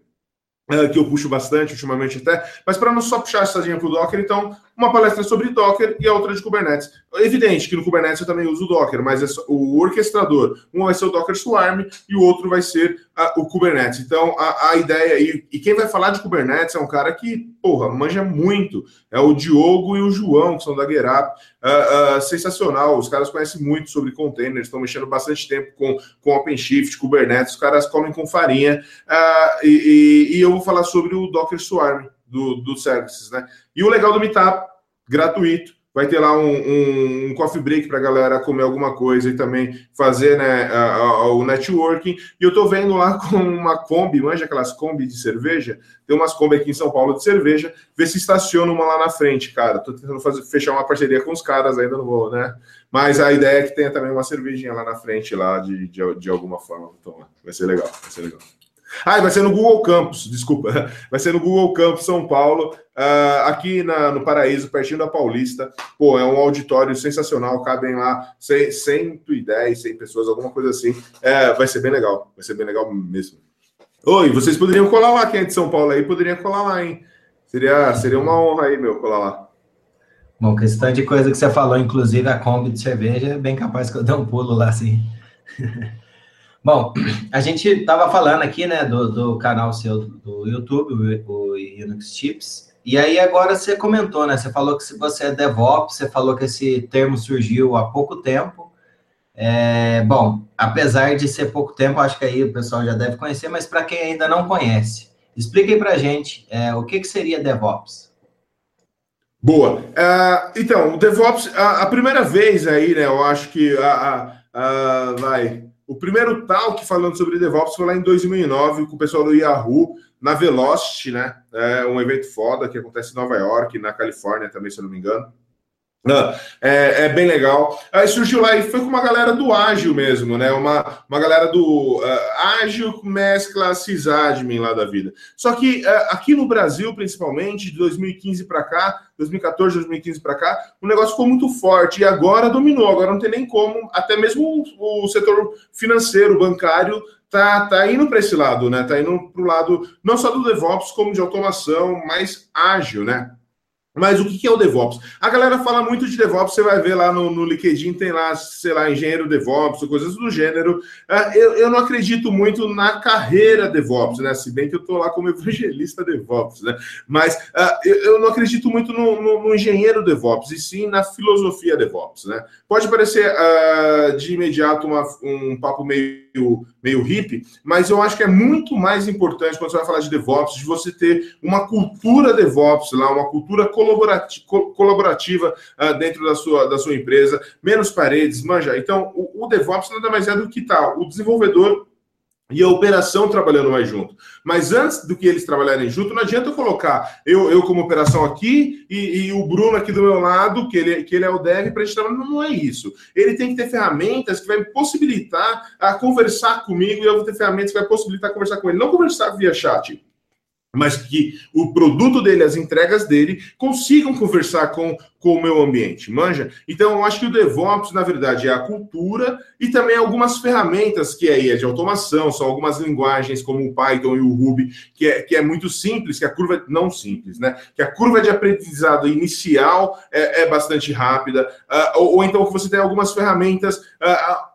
Speaker 6: uh, que eu puxo bastante ultimamente até, mas para não só puxar sardinha para o Docker, então uma palestra sobre Docker e a outra de Kubernetes. Evidente que no Kubernetes eu também uso o Docker, mas é o orquestrador, um vai ser o Docker Swarm e o outro vai ser uh, o Kubernetes. Então, a, a ideia, e, e, quem vai falar de Kubernetes é um cara que, porra, manja muito. É o Diogo e o João, que são da GetUp. Uh, uh, sensacional, os caras conhecem muito sobre containers, estão mexendo bastante tempo com, com OpenShift, Kubernetes, os caras comem com farinha. E, e, e, eu vou falar sobre o Docker Swarm do, do Services, né? E o legal do Meetup, gratuito, vai ter lá um, um, um coffee break para a galera comer alguma coisa e também fazer né, a, a, o networking. E eu estou vendo lá (laughs) com uma Kombi, manja aquelas Kombi de cerveja? Tem umas Kombi aqui em São Paulo de cerveja, ver se estaciona uma lá na frente, cara. Estou tentando fazer, fechar uma parceria com os caras, ainda não vou, né? Mas a ideia é que tenha também uma cervejinha lá na frente, lá de, de, de alguma forma. Então, vai ser legal, vai ser legal. Ah, vai ser no Google Campus, desculpa. (laughs) Vai ser no Google Campus São Paulo, uh, aqui na, no Paraíso, pertinho da Paulista. Pô, é um auditório sensacional, cabem lá 110, 100 pessoas, alguma coisa assim. É, vai ser bem legal, vai ser bem legal mesmo. Oi, vocês poderiam colar lá, quem é de São Paulo aí, poderia colar lá, hein? Seria, seria uma honra aí, meu, colar lá.
Speaker 3: Bom, questão de coisa que você falou, inclusive a Kombi de cerveja, é bem capaz que eu dê um pulo lá, sim. (laughs) Bom, a gente estava falando aqui, né, do, do, canal seu do YouTube, o, o Linux Chips, e aí agora você comentou, né, você falou que você é DevOps, você falou que esse termo surgiu há pouco tempo. É, bom, apesar de ser pouco tempo, acho que aí o pessoal já deve conhecer, mas para quem ainda não conhece, expliquem para a gente é, o que, que seria DevOps.
Speaker 6: Boa. Uh, então, o DevOps, a, a, primeira vez aí, né, eu acho que a, a, vai o primeiro talk falando sobre DevOps foi lá em 2009 com o pessoal do Yahoo na Velocity, né? É um evento foda que acontece em Nova York, na Califórnia também, se eu não me engano. Ah, é, é, bem legal. Aí surgiu lá e foi com uma galera do ágil mesmo, né? Uma, uma galera do uh, ágil mescla sysadmin lá da vida. Só que uh, aqui no Brasil, principalmente, de 2015 para cá, 2014, 2015 para cá, o negócio ficou muito forte e agora dominou. Agora não tem nem como, até mesmo o, o setor financeiro, bancário, tá, tá indo para esse lado, né? Tá indo para o lado não só do DevOps, como de automação mais ágil, né? Mas o que é o DevOps? A galera fala muito de DevOps, você vai ver lá no, no LinkedIn, tem lá, sei lá, engenheiro DevOps coisas do gênero. Uh, eu, eu não acredito muito na carreira DevOps, né? Se bem que eu estou lá como (laughs) evangelista DevOps, né? Mas uh, eu, eu, não acredito muito no, no, no, engenheiro DevOps, e sim na filosofia DevOps, né? Pode parecer uh, de imediato uma, um papo meio meio hippie, mas eu acho que é muito mais importante quando você vai falar de DevOps, de você ter uma cultura DevOps lá, uma cultura colaborativa, colaborativa uh, dentro da sua, da sua empresa, menos paredes, manja. Então, o, o DevOps nada mais é do que tal. O desenvolvedor e a operação trabalhando mais junto. Mas antes do que eles trabalharem junto, não adianta eu colocar eu, eu como operação aqui e, e o Bruno aqui do meu lado, que ele, que ele é o dev, para a gente trabalhar. Não, é isso. Ele tem que ter ferramentas que vai me possibilitar a conversar comigo e eu vou ter ferramentas que vai possibilitar conversar com ele. Não conversar via chat mas que o produto dele, as entregas dele, consigam conversar com, com o meu ambiente, manja? Então, eu acho que o DevOps, na verdade, é a cultura e também algumas ferramentas que aí é de automação, são algumas linguagens como o Python e o Ruby, que é, que é muito simples, que a curva, não simples, né? Que a curva de aprendizado inicial é, é bastante rápida, uh, ou, ou, então que você tem algumas ferramentas uh,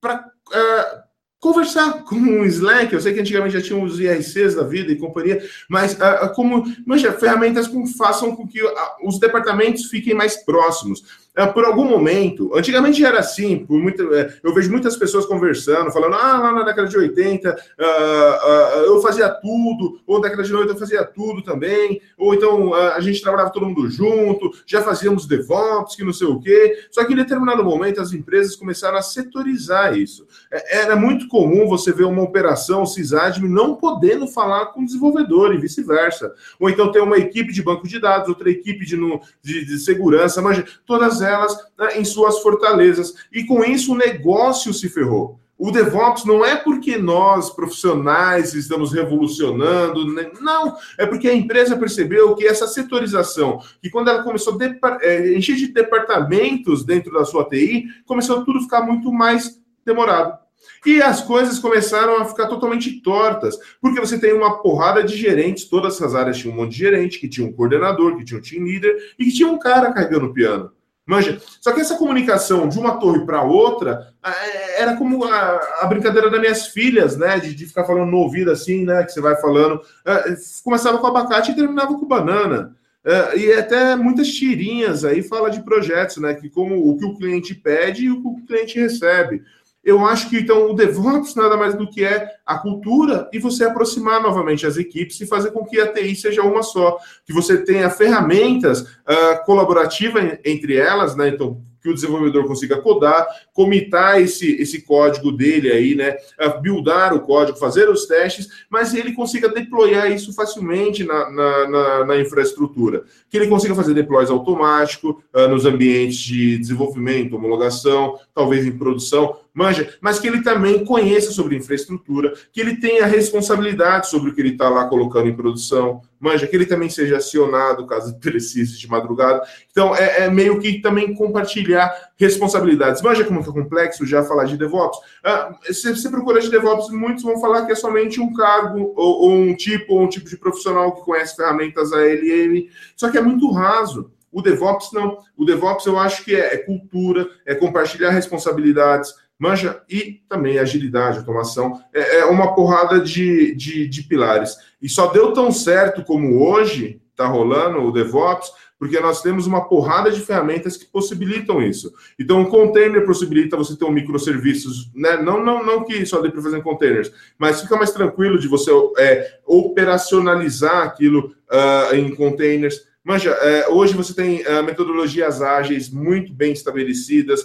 Speaker 6: para... Conversar (laughs) com o Slack, eu sei que antigamente já tinha os IRCs da vida e companhia, mas uh, como, manja, ferramentas que façam com que uh, os departamentos fiquem mais próximos. É, por algum momento, antigamente era assim, por muito, é, eu vejo muitas pessoas conversando, falando, ah, lá na década de 80 uh, uh, eu fazia tudo, ou na década de 90 eu fazia tudo também, ou então uh, a gente trabalhava todo mundo junto, já fazíamos DevOps, que não sei o quê. Só que em determinado momento as empresas começaram a setorizar isso. É, era muito comum você ver uma operação sysadmin não podendo falar com o desenvolvedor e vice-versa. Ou então ter uma equipe de banco de dados, outra equipe de, de, de segurança, mas todas elas né, em suas fortalezas. E com isso o negócio se ferrou. O DevOps não é porque nós, profissionais, estamos revolucionando, né? não, é porque a empresa percebeu que essa setorização, que quando ela começou a é, encher de departamentos dentro da sua TI, começou tudo a ficar muito mais demorado. E as coisas começaram a ficar totalmente tortas, porque você tem uma porrada de gerentes, todas essas áreas tinham um monte de gerente, que tinha um coordenador, que tinha um team leader e que tinha um cara carregando o piano. Manja. Só que essa comunicação de uma torre para outra é, era como a, a, brincadeira das minhas filhas, né? De, de, ficar falando no ouvido assim, né? Que você vai falando. É, começava com abacate e terminava com banana. É, e até muitas tirinhas aí fala de projetos, né? Que como o que o cliente pede e o que o cliente recebe. Eu acho que então o DevOps nada mais do que é a cultura e você aproximar novamente as equipes e fazer com que a TI seja uma só, que você tenha ferramentas uh, colaborativas entre elas, né? Então, que o desenvolvedor consiga codar, comitar esse, esse código dele aí, né? Buildar o código, fazer os testes, mas ele consiga deployar isso facilmente na, na, na, na infraestrutura. Que ele consiga fazer deploys automático uh, nos ambientes de desenvolvimento, homologação, talvez em produção, manja, mas que ele também conheça sobre infraestrutura, que ele tenha responsabilidade sobre o que ele está lá colocando em produção, manja, que ele também seja acionado caso (laughs) precise de madrugada. Então, é, é meio que também compartilhar responsabilidades. Manja como que é complexo já falar de DevOps. Ah, se você procura de DevOps, muitos vão falar que é somente um cargo, ou, ou um tipo, ou um tipo de profissional que conhece ferramentas ALM, só que é muito raso. O DevOps não. O DevOps eu acho que é, é cultura, é compartilhar responsabilidades, manja e também agilidade, automação. É, é uma porrada de, de, de, pilares. E só deu tão certo como hoje está rolando o DevOps, porque nós temos uma porrada de ferramentas que possibilitam isso. Então, o container possibilita você ter um microserviços, né? Não, não, não que só dê para fazer em containers, mas fica mais tranquilo de você é, operacionalizar aquilo uh, em containers. Manja, é, hoje você tem uh, metodologias ágeis muito bem estabelecidas,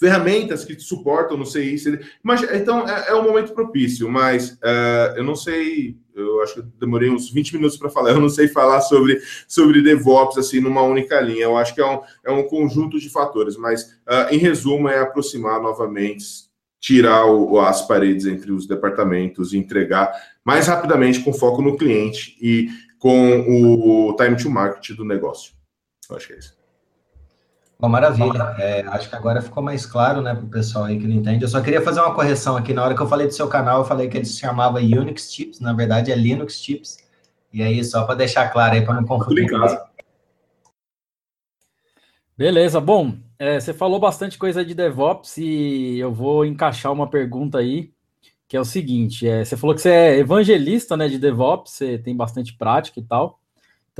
Speaker 6: ferramentas que te suportam no CI. Mas, então, é, é um momento propício, mas uh, eu não sei, eu acho que demorei uns 20 minutos para falar, (laughs) eu não sei falar sobre, sobre DevOps assim numa única linha. Eu acho que é um, é um conjunto de fatores, mas, uh, em resumo, é aproximar novamente, tirar o, as paredes entre os departamentos e entregar mais rapidamente com foco no cliente e com o time to market do negócio. Eu acho que é isso.
Speaker 3: Bom, maravilha. É, acho que agora ficou mais claro, né, para o pessoal aí que não entende. Eu só queria fazer uma correção aqui. Na hora que eu falei do seu canal, eu falei que ele se chamava Unix Chips, na verdade é Linux Chips. E aí, só para deixar claro aí, para não confundir.
Speaker 4: Beleza, bom, é, você falou bastante coisa de DevOps e eu vou encaixar uma pergunta aí, que é o seguinte: é, você falou que você é evangelista né, de DevOps, você tem bastante prática e tal.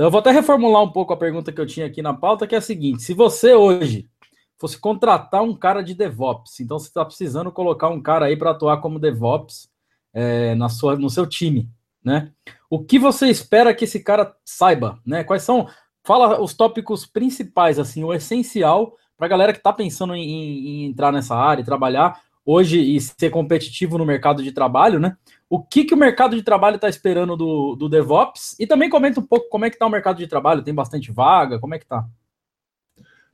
Speaker 4: Então eu vou até reformular um pouco a pergunta que eu tinha aqui na pauta, que é a seguinte: se você hoje fosse contratar um cara de DevOps, então você está precisando colocar um cara aí para atuar como DevOps é, na sua, no seu time, né? O que você espera que esse cara saiba, né? Quais são? Fala os tópicos principais, assim, o essencial para a galera que está pensando em, em, entrar nessa área e trabalhar hoje e ser competitivo no mercado de trabalho, né? o que, que o mercado de trabalho está esperando do, do DevOps e também comenta um pouco como é que está o mercado de trabalho, tem bastante vaga, como é que está?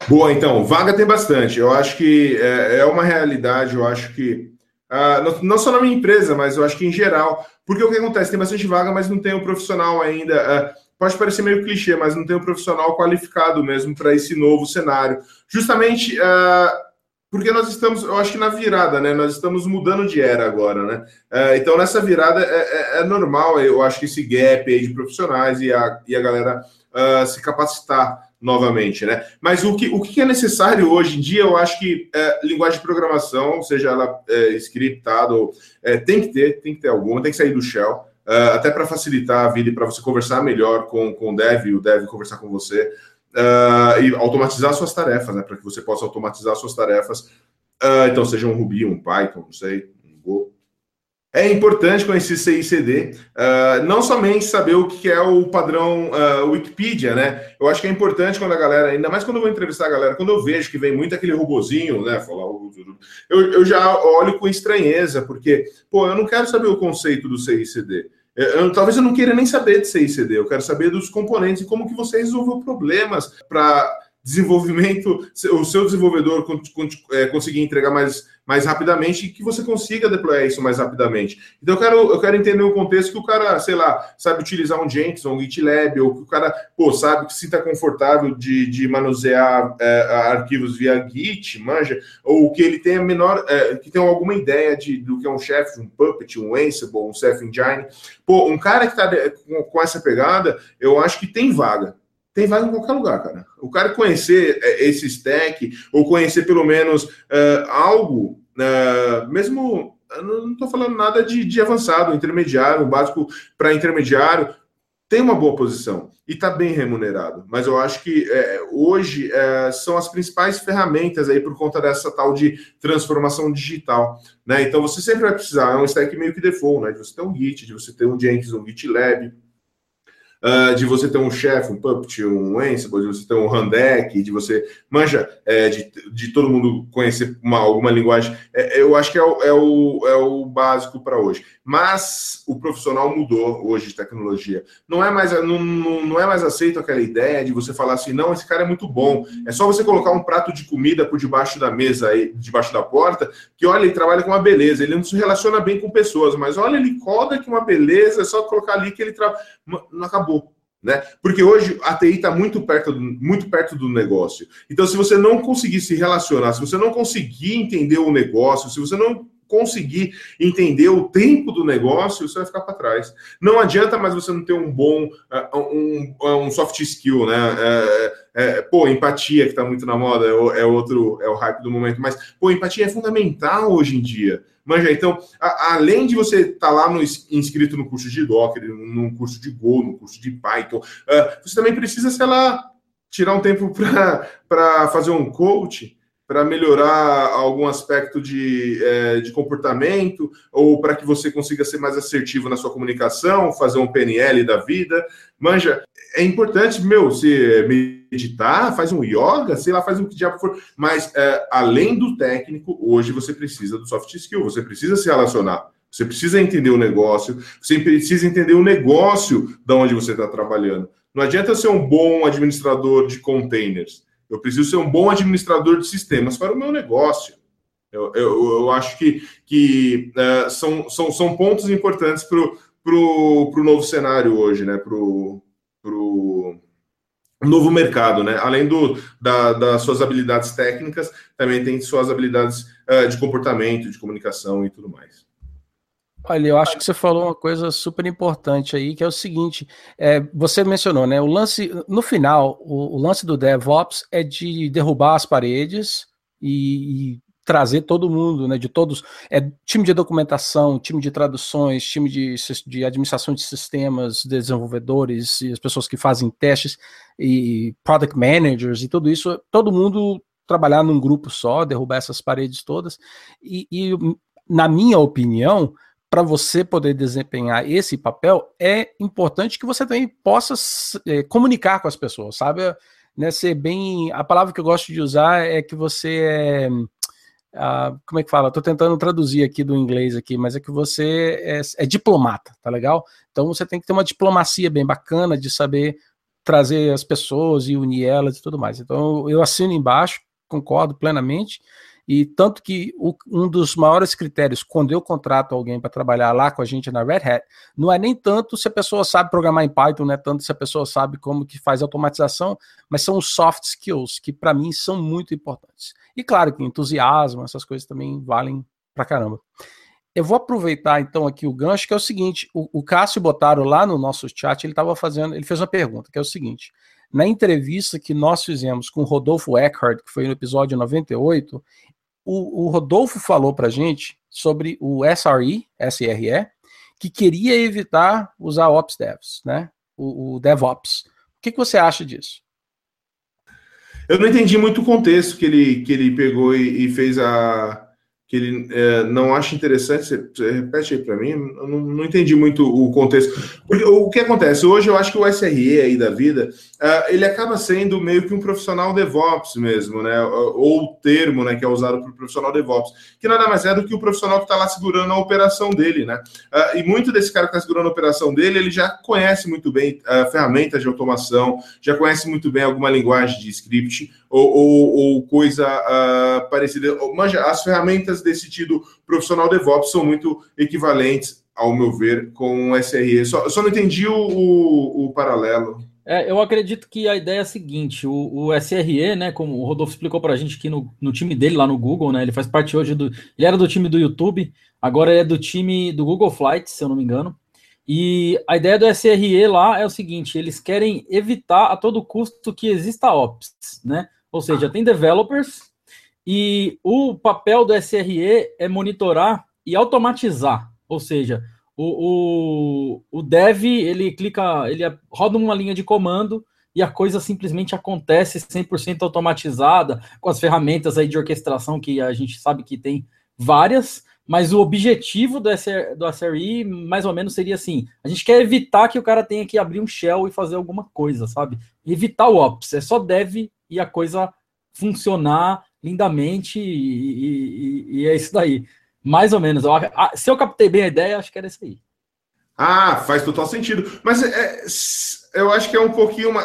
Speaker 6: Boa, então, vaga tem bastante. Eu acho que é, é uma realidade, eu acho que. Uh, não, não, só na minha empresa, mas eu acho que em geral. Porque o que acontece? Tem bastante vaga, mas não tem um profissional ainda. Uh, pode parecer meio clichê, mas não tem um profissional qualificado mesmo para esse novo cenário. Justamente. Uh, porque nós estamos, eu acho que na virada, né? Nós estamos mudando de era agora, né? É, então, nessa virada é, é, é, normal, eu acho que esse gap aí de profissionais e a, e a galera uh, se capacitar novamente, né? Mas o que, o que é necessário hoje em dia, eu acho que é, linguagem de programação, seja ela é, scriptada ou é, tem que ter, tem que ter alguma, tem que sair do shell, uh, até para facilitar a vida e para você conversar melhor com, com o dev e o dev conversar com você uh, e automatizar suas tarefas, né? Para que você possa automatizar suas tarefas. Uh, então, seja um Ruby, um Python, não sei, um Go. É importante conhecer CICD, uh, ah, não somente saber o que é o padrão uh, Wikipedia, né? Eu acho que é importante quando a galera, ainda mais quando eu vou entrevistar a galera, quando eu vejo que vem muito aquele robozinho, né? Falar, eu, eu já olho com estranheza, porque, pô, eu não quero saber o conceito do CICD. Eu, talvez eu não queira nem saber de CICD, eu quero saber dos componentes e como que você resolveu problemas para desenvolvimento, o seu desenvolvedor é, conseguir entregar mais, mais rapidamente e que você consiga deployar isso mais rapidamente. Então eu quero, eu quero entender o contexto que o cara, sei lá, sabe utilizar um Jenkins um GitLab, ou que o cara, pô, sabe que se está confortável de, de manusear é, arquivos via Git, manja, ou que ele tenha menor, é, que tenha alguma ideia de, do que é um Chef, um Puppet, um Ansible, um Chef Engine. Pô, um cara que está com, com essa pegada, eu acho que tem vaga tem vaga em qualquer lugar, cara. O cara conhecer é, esse stack, ou conhecer pelo menos uh, algo, uh, mesmo. não estou falando nada de, de avançado, intermediário, básico para intermediário, tem uma boa posição e está bem remunerado. Mas eu acho que é, hoje é, são as principais ferramentas aí por conta dessa tal de transformação digital. Né? Então você sempre vai precisar, é um stack meio que default, né? De você ter um Git, de você ter um Jenkins, um GitLab, uh, de você ter um chefe, um Puppet, um Ansible, de você ter um Handek, de você manja é, de, de todo mundo conhecer uma, alguma linguagem. É, eu acho que é o, é o, é o básico para hoje. Mas o profissional mudou hoje de tecnologia. Não é mais não, não é mais aceito aquela ideia de você falar assim, não, esse cara é muito bom. É só você colocar um prato de comida por debaixo da mesa aí, debaixo da porta, que olha, ele trabalha com uma beleza, ele não se relaciona bem com pessoas, mas olha, ele coda que uma beleza, é só colocar ali que ele trabalha. Né? Porque hoje a TI está muito perto, do, muito perto do negócio. Então, se você não conseguir se relacionar, se você não conseguir entender o negócio, se você não conseguir entender o tempo do negócio, você vai ficar para trás. Não adianta mais você não ter um bom uh, um, um soft skill, né? É, é, pô, empatia que está muito na moda é, é, outro é o hype do momento, mas pô, empatia é fundamental hoje em dia. Manja, então, a, além de você estar tá lá no, inscrito no curso de Docker, num curso de Go, no curso de Python, uh, você também precisa, sei lá, tirar um tempo para fazer um coach para melhorar algum aspecto de, é, de comportamento ou para que você consiga ser mais assertivo na sua comunicação, fazer um PNL da vida. Manja, é importante, meu, se meditar, faz um yoga, sei lá, faz o que diabo for. Mas é, além do técnico, hoje você precisa do soft skill, você precisa se relacionar. Você precisa entender o negócio, você precisa entender o negócio da onde você está trabalhando. Não adianta ser um bom administrador de containers. Eu preciso ser um bom administrador de sistemas para o meu negócio. Eu, eu, eu acho que, que uh, são, são, são pontos importantes para o novo cenário hoje, né? Para o novo mercado, né? Além do, da, das suas habilidades técnicas, também tem suas habilidades uh, de comportamento, de comunicação e tudo mais.
Speaker 5: Olha, eu acho que você falou uma coisa super importante aí, que é o seguinte: é, você mencionou, né? O lance, no final, o, o, lance do DevOps é de derrubar as paredes e, e, trazer todo mundo, né? De todos, é time de documentação, time de traduções, time de, de administração de sistemas, desenvolvedores e as pessoas que fazem testes e product managers e tudo isso, todo mundo trabalhar num grupo só, derrubar essas paredes todas e, e na minha opinião para você poder desempenhar esse papel, é importante que você também possa é, comunicar com as pessoas, sabe? Né, ser bem. A palavra que eu gosto de usar é que você é. Uh, como é que fala? Estou tentando traduzir aqui do inglês aqui, mas é que você é, é, diplomata, tá legal? Então você tem que ter uma diplomacia bem bacana de saber trazer as pessoas e unir elas e tudo mais. Então eu assino embaixo, concordo plenamente. E tanto que o, um dos maiores critérios quando eu contrato alguém para trabalhar lá com a gente na Red Hat, não é nem tanto se a pessoa sabe programar em Python, não é tanto se a pessoa sabe como que faz automatização, mas são os soft skills que para mim são muito importantes. E claro que entusiasmo, essas coisas também valem para caramba. Eu vou aproveitar então aqui o gancho, que é o seguinte: o, o Cássio Botaro lá no nosso chat, ele estava fazendo, ele fez uma pergunta, que é o seguinte: na entrevista que nós fizemos com Rodolfo Eckhart, que foi no episódio 98, o, o Rodolfo falou para gente sobre o SRE, SRE, que queria evitar usar Ops Devs, né? O, o DevOps. O que, que você acha disso?
Speaker 6: Eu não entendi muito o contexto que ele, que ele pegou e, e fez a, que ele é, não acha interessante. Você, você repete aí para mim, eu não, não, entendi muito o contexto. Porque, o que acontece? Hoje eu acho que o SRE aí da vida, uh, ele acaba sendo meio que um profissional DevOps mesmo, né? Ou o termo né, que é usado para o profissional DevOps, que nada mais é do que o profissional que está lá segurando a operação dele, né? Uh, e muito desse cara que está segurando a operação dele, ele já conhece muito bem uh, ferramentas de automação, já conhece muito bem alguma linguagem de script ou, ou, ou coisa parecida. Manja, as ferramentas desse sentido profissional DevOps são muito equivalentes, ao meu ver, com o SRE. Só, só não entendi o, o, o paralelo.
Speaker 4: É, eu acredito que a ideia é a seguinte: o, o SRE, né, como o Rodolfo explicou para a gente aqui no, no time dele lá no Google, né, ele faz parte hoje do. Ele era do time do YouTube, agora ele é do time do Google Flights, se eu não me engano. E a ideia do SRE lá é o seguinte: eles querem evitar a todo custo que exista ops, né? Ou seja, tem developers e o papel do SRE é monitorar e automatizar, ou seja, o, o, o dev ele clica, ele roda uma linha de comando e a coisa simplesmente acontece 100% automatizada com as ferramentas aí de orquestração que a gente sabe que tem várias, mas o objetivo do, SR, do SRE mais ou menos seria assim: a gente quer evitar que o cara tenha que abrir um shell e fazer alguma coisa, sabe? Evitar o ops, é só dev e a coisa funcionar lindamente e, e, e, é isso daí. Mais ou menos. Se eu captei bem a ideia, acho que era isso aí.
Speaker 6: Ah, faz total sentido. Mas é, eu acho que é um pouquinho. Uma,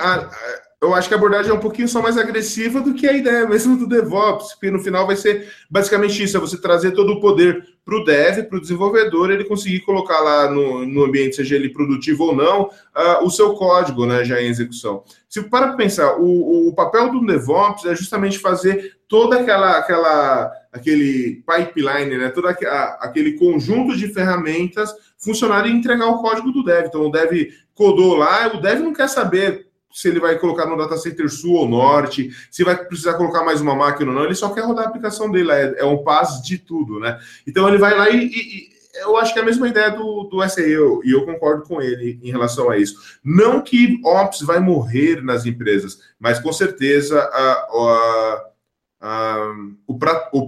Speaker 6: eu acho que a abordagem é um pouquinho só mais agressiva do que a ideia mesmo do DevOps, porque no final vai ser basicamente isso: é você trazer todo o poder para o dev, para o desenvolvedor, ele conseguir colocar lá no, no ambiente, seja ele produtivo ou não, uh, o seu código né, já em execução. Se para pensar, o, o papel do DevOps é justamente fazer toda aquela, aquela aquele pipeline, né, todo aquele conjunto de ferramentas funcionar e entregar o código do dev. Então, o dev codou lá, o dev não quer saber se ele vai colocar no data center sul ou norte, se vai precisar colocar mais uma máquina ou não, ele só quer rodar a aplicação dele, é, é um pass de tudo, né? Então ele vai lá e, e, eu acho que é a mesma ideia do, do SEO, e eu concordo com ele em relação a isso. Não que Ops vai morrer nas empresas, mas com certeza a, a, a, o, pra, o,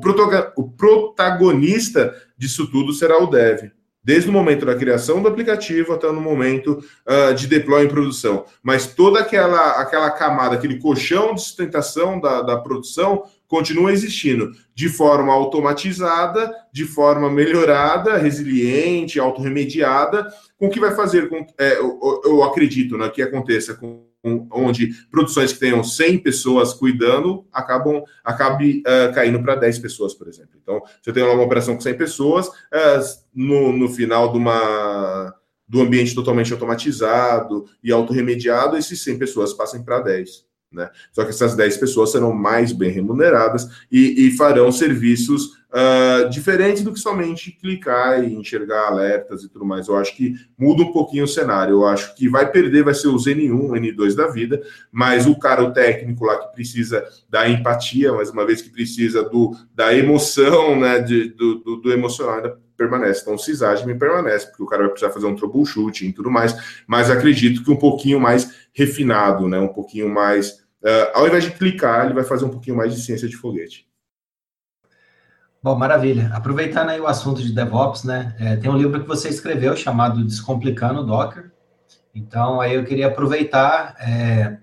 Speaker 6: o protagonista disso tudo será o Dev desde o momento da criação do aplicativo até no momento uh, de deploy em produção. Mas toda aquela, aquela camada, aquele colchão de sustentação da, da produção continua existindo de forma automatizada, de forma melhorada, resiliente, autorremediada, com o que vai fazer com é, eu, eu acredito né, que aconteça com onde produções que tenham 100 pessoas cuidando acabam acabe uh, caindo para 10 pessoas, por exemplo. Então, se eu tenho uma operação com 100 pessoas, uh, no, no final de uma do ambiente totalmente automatizado e autorremediado, esses 100 pessoas passem para 10. Né? Só que essas 10 pessoas serão mais bem remuneradas e, e farão serviços uh, diferentes do que somente clicar e enxergar alertas e tudo mais. Eu acho que muda um pouquinho o cenário. Eu acho que vai perder, vai ser os N1, N2 da vida, mas o cara, o técnico lá que precisa da empatia, mais uma vez que precisa do, da emoção, né, de, do, do, do emocional, ainda permanece. Então, o me permanece, porque o cara vai precisar fazer um troubleshooting e tudo mais, mas acredito que um pouquinho mais refinado, né? Um pouquinho mais Uh, ao invés de clicar, ele vai fazer um pouquinho mais de ciência de foguete.
Speaker 3: Bom, maravilha. Aproveitando aí o assunto de DevOps, né? É, tem um livro que você escreveu chamado Descomplicando Docker. Então, aí eu queria aproveitar, é,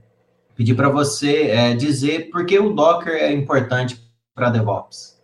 Speaker 3: (clears throat) pedir para você é, dizer por que o Docker é importante para DevOps.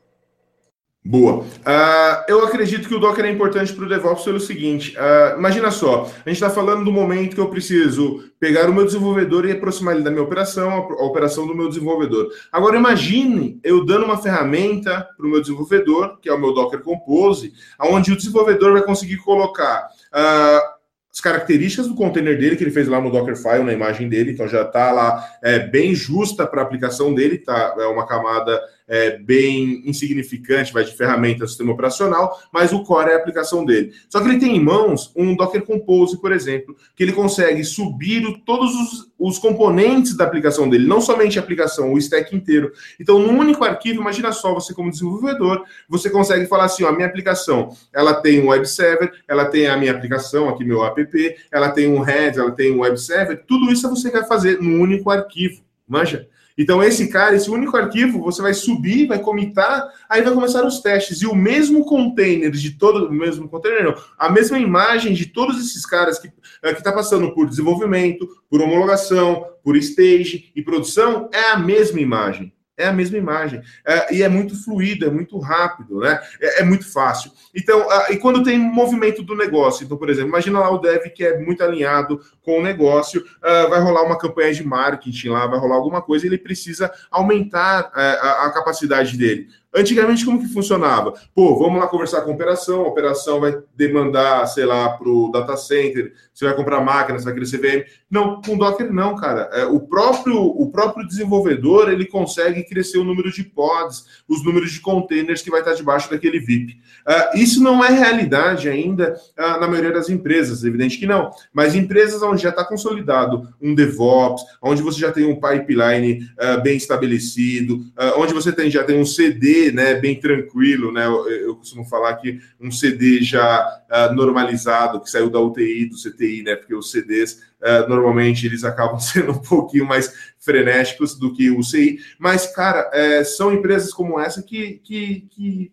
Speaker 6: Boa. Uh, eu acredito que o Docker é importante para o DevOps pelo seguinte: uh, imagina só, a gente está falando do momento que eu preciso pegar o meu desenvolvedor e aproximar ele da minha operação, a operação do meu desenvolvedor. Agora imagine eu dando uma ferramenta para o meu desenvolvedor, que é o meu Docker Compose, onde o desenvolvedor vai conseguir colocar uh, as características do container dele, que ele fez lá no Dockerfile, na imagem dele, então já está lá é, bem justa para a aplicação dele, tá? É uma camada é, bem insignificante, vai de ferramenta do sistema operacional, mas o core é a aplicação dele. Só que ele tem em mãos um Docker Compose, por exemplo, que ele consegue subir todos os, os, componentes da aplicação dele, não somente a aplicação, o stack inteiro. Então, num único arquivo, imagina só, você como desenvolvedor, você consegue falar assim, ó, a minha aplicação, ela tem um web server, ela tem a minha aplicação, aqui meu app, ela tem um head, ela tem um web server, tudo isso você quer fazer num único arquivo, manja? Então, esse cara, esse único arquivo, você vai subir, vai comitar, aí vai começar os testes. E o mesmo container de todo, o mesmo container não, a mesma imagem de todos esses caras que está passando por desenvolvimento, por homologação, por stage e produção, é a mesma imagem é a mesma imagem. É, e é muito fluido, é muito rápido, né? É, é muito fácil. Então, e quando tem movimento do negócio, então, por exemplo, imagina lá o dev que é muito alinhado com o negócio, uh, vai rolar uma campanha de marketing lá, vai rolar alguma coisa, ele precisa aumentar uh, a, a capacidade dele. Antigamente, como que funcionava? Pô, vamos lá conversar com a operação, a operação vai demandar, sei lá, para o data center, você vai comprar máquina, você vai querer CVM. Não, com Docker não, cara. É, o, próprio, o próprio desenvolvedor, ele consegue crescer o número de pods, os números de containers que vai estar debaixo daquele VIP. Uh, isso não é realidade ainda uh, na maioria das empresas, evidente que não. Mas empresas onde já está consolidado um DevOps, onde você já tem um pipeline uh, bem estabelecido, onde você tem, já tem um CD né, bem tranquilo, né? Eu, eu costumo falar que um CD já uh, normalizado, que saiu da UTI, do CTI, né? Porque os CDs uh, normalmente eles acabam (laughs) sendo um pouquinho mais frenéticos do que o CI. Mas, cara, é, são empresas como essa que, que, que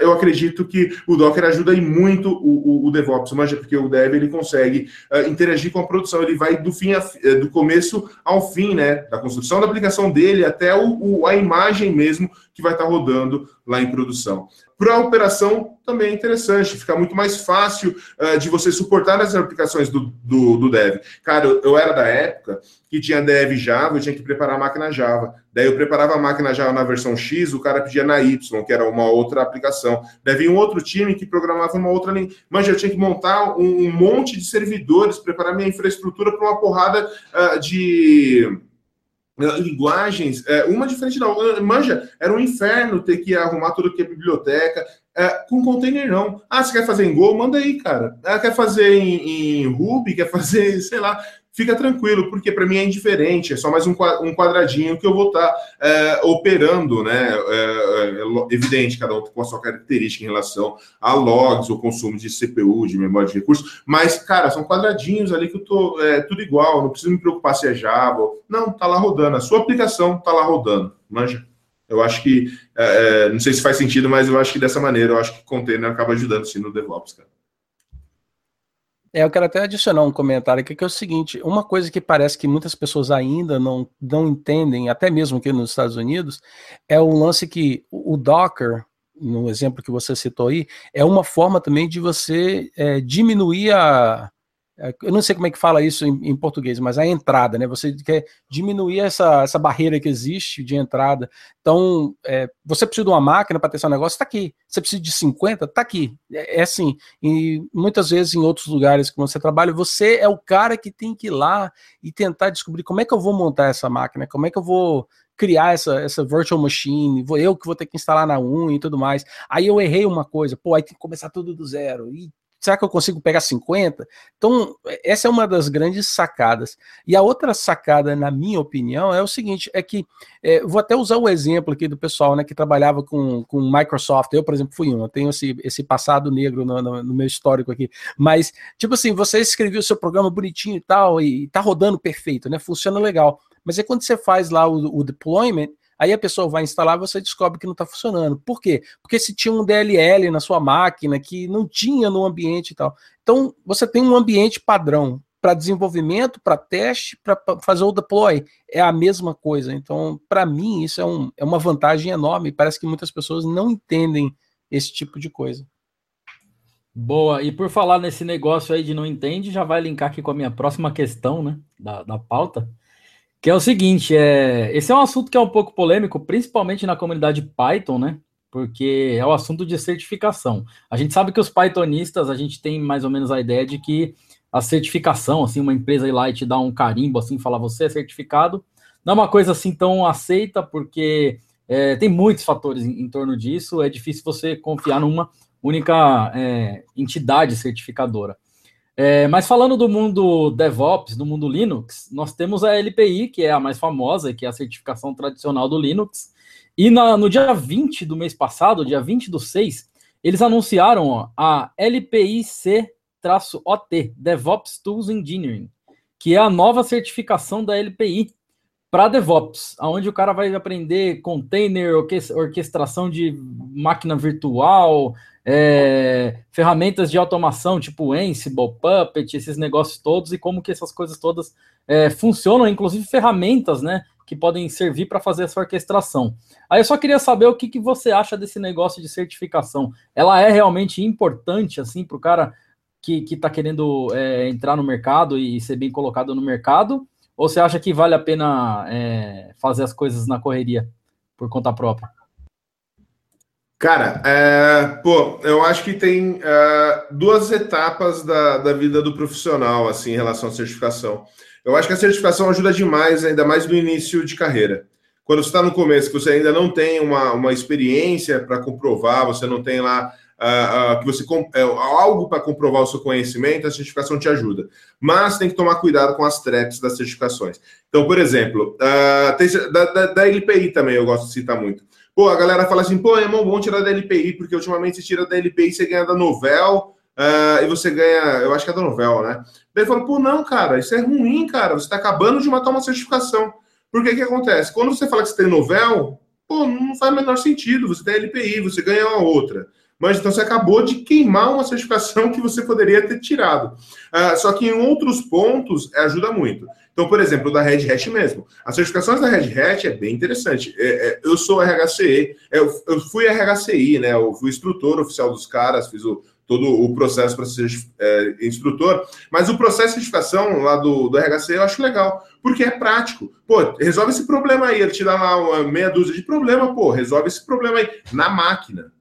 Speaker 6: eu acredito que o Docker ajuda muito o, o, o DevOps, mas porque o Dev ele consegue uh, interagir com a produção, ele vai do fim a, eh, do começo ao fim, né, da construção da aplicação dele até o a imagem mesmo que vai estar rodando lá em produção. Para a operação também é interessante, fica muito mais fácil uh, de você suportar as aplicações do, do, do, Dev. Cara, eu, eu, era da época que tinha Dev Java, eu tinha que preparar a máquina Java. Daí eu preparava a máquina Java na versão X, o cara pedia na Y, que era uma outra aplicação. Daí vinha um outro time que programava uma outra linha. Mas eu tinha que montar um, um monte de servidores, preparar minha infraestrutura para uma porrada uh, de linguagens, é, uma diferente da outra. Manja, era um inferno ter que arrumar tudo que é biblioteca. É, com container não. Ah, você quer fazer em Go? Manda aí, cara. Ah, quer fazer em, em Ruby? Quer (laughs) fazer, sei lá fica tranquilo, porque para mim é indiferente, é só mais um quadradinho que eu vou estar tá, é, operando, né? É, é, evidente, cada um com a sua característica em relação a logs, o consumo de CPU, de memória de recursos, mas, cara, são quadradinhos ali que eu tô tudo igual, não preciso me preocupar se é Java. Não, tá lá rodando, a sua aplicação tá lá rodando, manja. Eu acho que, não sei se faz sentido, mas eu acho que dessa maneira, eu acho que container acaba ajudando sim no DevOps, cara.
Speaker 5: É, eu quero até adicionar um comentário aqui, que é o seguinte: uma coisa que parece que muitas pessoas ainda não, não entendem, até mesmo aqui nos Estados Unidos, é o lance que o Docker, no exemplo que você citou aí, é uma forma também de você é, diminuir a, eu não sei como é que fala isso em, em, português, mas a entrada, né? Você quer diminuir essa, essa barreira que existe de entrada. Então, é, você precisa de uma máquina para ter seu negócio, está aqui. Você precisa de 50, está aqui. É, é, assim. E muitas vezes em outros lugares que você trabalha, você é o cara que tem que ir lá e tentar descobrir como é que eu vou montar essa máquina, como é que eu vou criar essa, essa virtual machine, vou eu que vou ter que instalar na UN e tudo mais. Aí eu errei uma coisa, pô, aí tem que começar tudo do zero. E será que eu consigo pegar 50? Então, essa é uma das grandes sacadas. E a outra sacada, na minha opinião, é o seguinte: é que é, vou até usar o exemplo aqui do pessoal né, que trabalhava com, com Microsoft. Eu, por exemplo, fui um, eu tenho esse, esse passado negro no, no, no meu histórico aqui. Mas, tipo assim, você escreveu o seu programa bonitinho e tal, e tá rodando perfeito, né? Funciona legal. Mas é quando você faz lá o, o deployment, Aí a pessoa vai instalar, você descobre que não está funcionando. Por quê? Porque se tinha um DLL na sua máquina que não tinha no ambiente e tal. Então, você tem um ambiente padrão para desenvolvimento, para teste, para fazer o deploy. É a mesma coisa. Então, para mim, isso é, um, é uma vantagem enorme. Parece que muitas pessoas não entendem esse tipo de coisa.
Speaker 4: Boa, e por falar nesse negócio aí de não entende, já vai linkar aqui com a minha próxima questão, né, da, da pauta, que é o seguinte, é, esse é um assunto que é um pouco polêmico, principalmente na comunidade Python, né? Porque é o assunto de certificação. A gente sabe que os Pythonistas, a gente tem mais ou menos a ideia de que a certificação, assim, uma empresa ir lá e te dar um carimbo, assim, falar você é certificado, não é uma coisa assim tão aceita, porque é, tem muitos fatores em, em, torno disso, é difícil você confiar numa única é, entidade certificadora. É, mas falando do mundo DevOps, do mundo Linux, nós temos a LPI, que é a mais famosa, que é a certificação tradicional do Linux. E na, no dia 20 do mês passado, dia 20 do 6, eles anunciaram ó, a LPI-C-OT, DevOps Tools Engineering, que é a nova certificação da LPI. para DevOps, onde o cara vai aprender container, orquestração de máquina virtual, é, ferramentas de automação tipo Ansible, Puppet, esses negócios todos e como que essas coisas todas é, funcionam, inclusive ferramentas, né, que podem servir para fazer essa orquestração. Aí eu só queria saber o que, que você acha desse negócio de certificação. Ela é realmente importante assim para o cara que está querendo é, entrar no mercado e ser bem colocado no mercado? Ou você acha que vale a pena é, fazer as coisas na correria por conta própria?
Speaker 6: Cara, é, pô, eu acho que tem é, duas etapas da, da vida do profissional, assim, em relação à certificação. Eu acho que a certificação ajuda demais, ainda mais no início de carreira. Quando você está no começo, que você ainda não tem uma, uma experiência para comprovar, você não tem lá uh, uh, que você uh, algo para comprovar o seu conhecimento, a certificação te ajuda. Mas tem que tomar cuidado com as traps das certificações. Então, por exemplo, ah, tem, da, da, da, LPI também eu gosto de citar muito. Pô, a galera fala assim, pô, é bom tirar da LPI, porque ultimamente você tira da LPI e você ganha da Novel, Uh, e você ganha, eu acho que é da Novel, né? Daí fala, pô, não, cara, isso é ruim, cara. Você está acabando de matar uma certificação. Por que que acontece? Quando você fala que você tem Novel, pô, não faz o menor sentido. Você tem LPI, você ganha uma outra. Mas então você acabou de queimar uma certificação que você poderia ter tirado. Uh, só que em outros pontos ajuda muito. Então, por exemplo, da Red Hat mesmo. As certificações da Red Hat é bem interessante. É, é, eu sou RHCE, é, eu, eu fui RHCI, né? Eu fui instrutor oficial dos caras, fiz o, todo o processo para ser é, instrutor, mas o processo de certificação lá do, do RHC eu acho legal, porque é prático. Pô, resolve esse problema aí, ele te dá lá uma meia dúzia de problema, pô, resolve esse problema aí na máquina.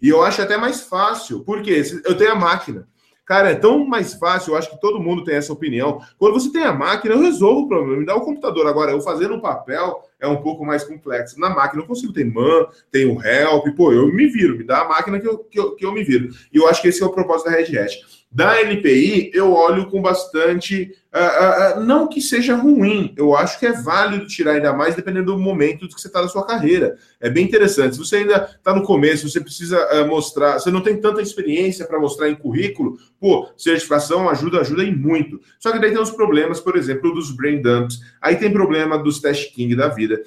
Speaker 6: E eu acho até mais fácil, porque eu tenho a máquina. Cara, é tão mais fácil, eu acho que todo mundo tem essa opinião. Quando você tem a máquina, eu resolvo o problema, me dá o computador. Agora, eu fazer no papel é um pouco mais complexo. Na máquina eu consigo, tem man, tem o help, pô, eu me viro, me dá a máquina que eu, que eu, que eu me viro. E eu acho que esse é o propósito da Red Hat. Da LPI, eu olho com bastante. Uh, uh, uh, não que seja ruim, eu acho que é válido tirar ainda mais dependendo do momento que você está na sua carreira. É bem interessante. Se você ainda está no começo, você precisa mostrar, você não tem tanta experiência para mostrar em currículo, pô, certificação ajuda, ajuda em muito. Só que daí tem os problemas, por exemplo, dos brain dumps, aí tem problema dos test king da vida,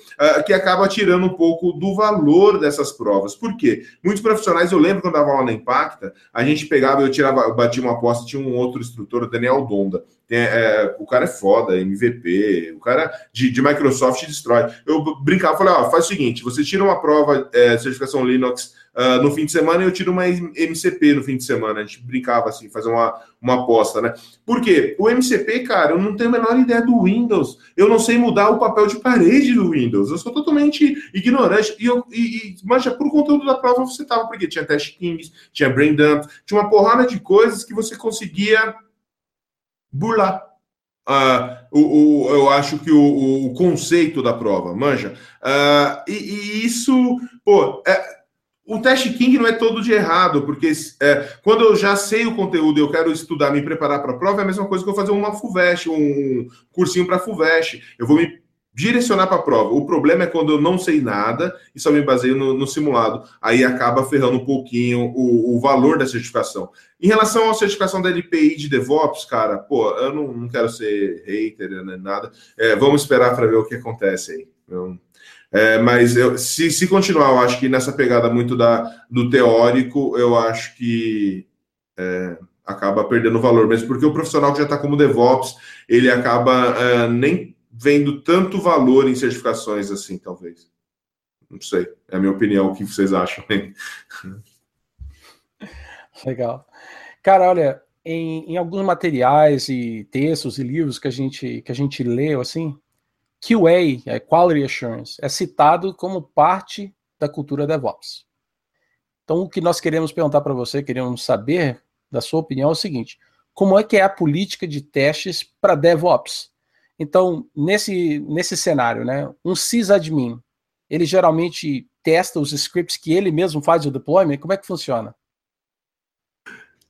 Speaker 6: que acaba tirando um pouco do valor dessas provas. Por quê? Muitos profissionais, eu lembro quando dava aula na Impacta, a gente pegava, eu tirava, eu batia uma aposta, tinha um outro instrutor, o Daniel Donda. Tem, é, o cara é foda, MVP, o cara de, de Microsoft destrói. Eu brincava, falei, ó, faz o seguinte, você tira uma prova, é, certificação Linux uh, no fim de semana e eu tiro uma MCP no fim de semana. A gente brincava assim, fazer uma, uma aposta, né? Por quê? O MCP, cara, eu não tenho a menor ideia do Windows. Eu não sei mudar o papel de parede do Windows. Eu sou totalmente ignorante. E, eu, e, e mas já por conteúdo da prova você tava, porque tinha test kings, tinha brain dump, tinha uma porrada de coisas que você conseguia burlar. Uh, o, o, eu acho que o, o, conceito da prova, manja. Uh, e, e, isso, pô, é, o teste King não é todo de errado, porque é, quando eu já sei o conteúdo e eu quero estudar, me preparar para a prova, é a mesma coisa que eu fazer uma FUVEST, um cursinho para FUVEST. Eu vou me direcionar para a prova. O problema é quando eu não sei nada e só me baseio no, no simulado. Aí acaba ferrando um pouquinho o, o, valor da certificação. Em relação à certificação da LPI de DevOps, cara, pô, eu não, não quero ser hater, né, nada. É, vamos esperar para ver o que acontece aí. Eu, é, mas eu, se, se continuar, eu acho que nessa pegada muito da, do teórico, eu acho que é, acaba perdendo valor, mesmo porque o profissional que já está como DevOps, ele acaba é, nem vendo tanto valor em certificações assim, talvez. Não sei, é a minha opinião, o que vocês acham? (laughs)
Speaker 5: Legal. Cara, olha, em, em, alguns materiais e textos e livros que a gente que a gente leu assim, QA, é Quality Assurance, é citado como parte da cultura DevOps. Então, o que nós queremos perguntar para você, queremos saber da sua opinião é o seguinte: como é que é a política de testes para DevOps? Então, nesse, nesse cenário, né, um sysadmin, ele geralmente testa os scripts que ele mesmo faz o deployment, como é que funciona?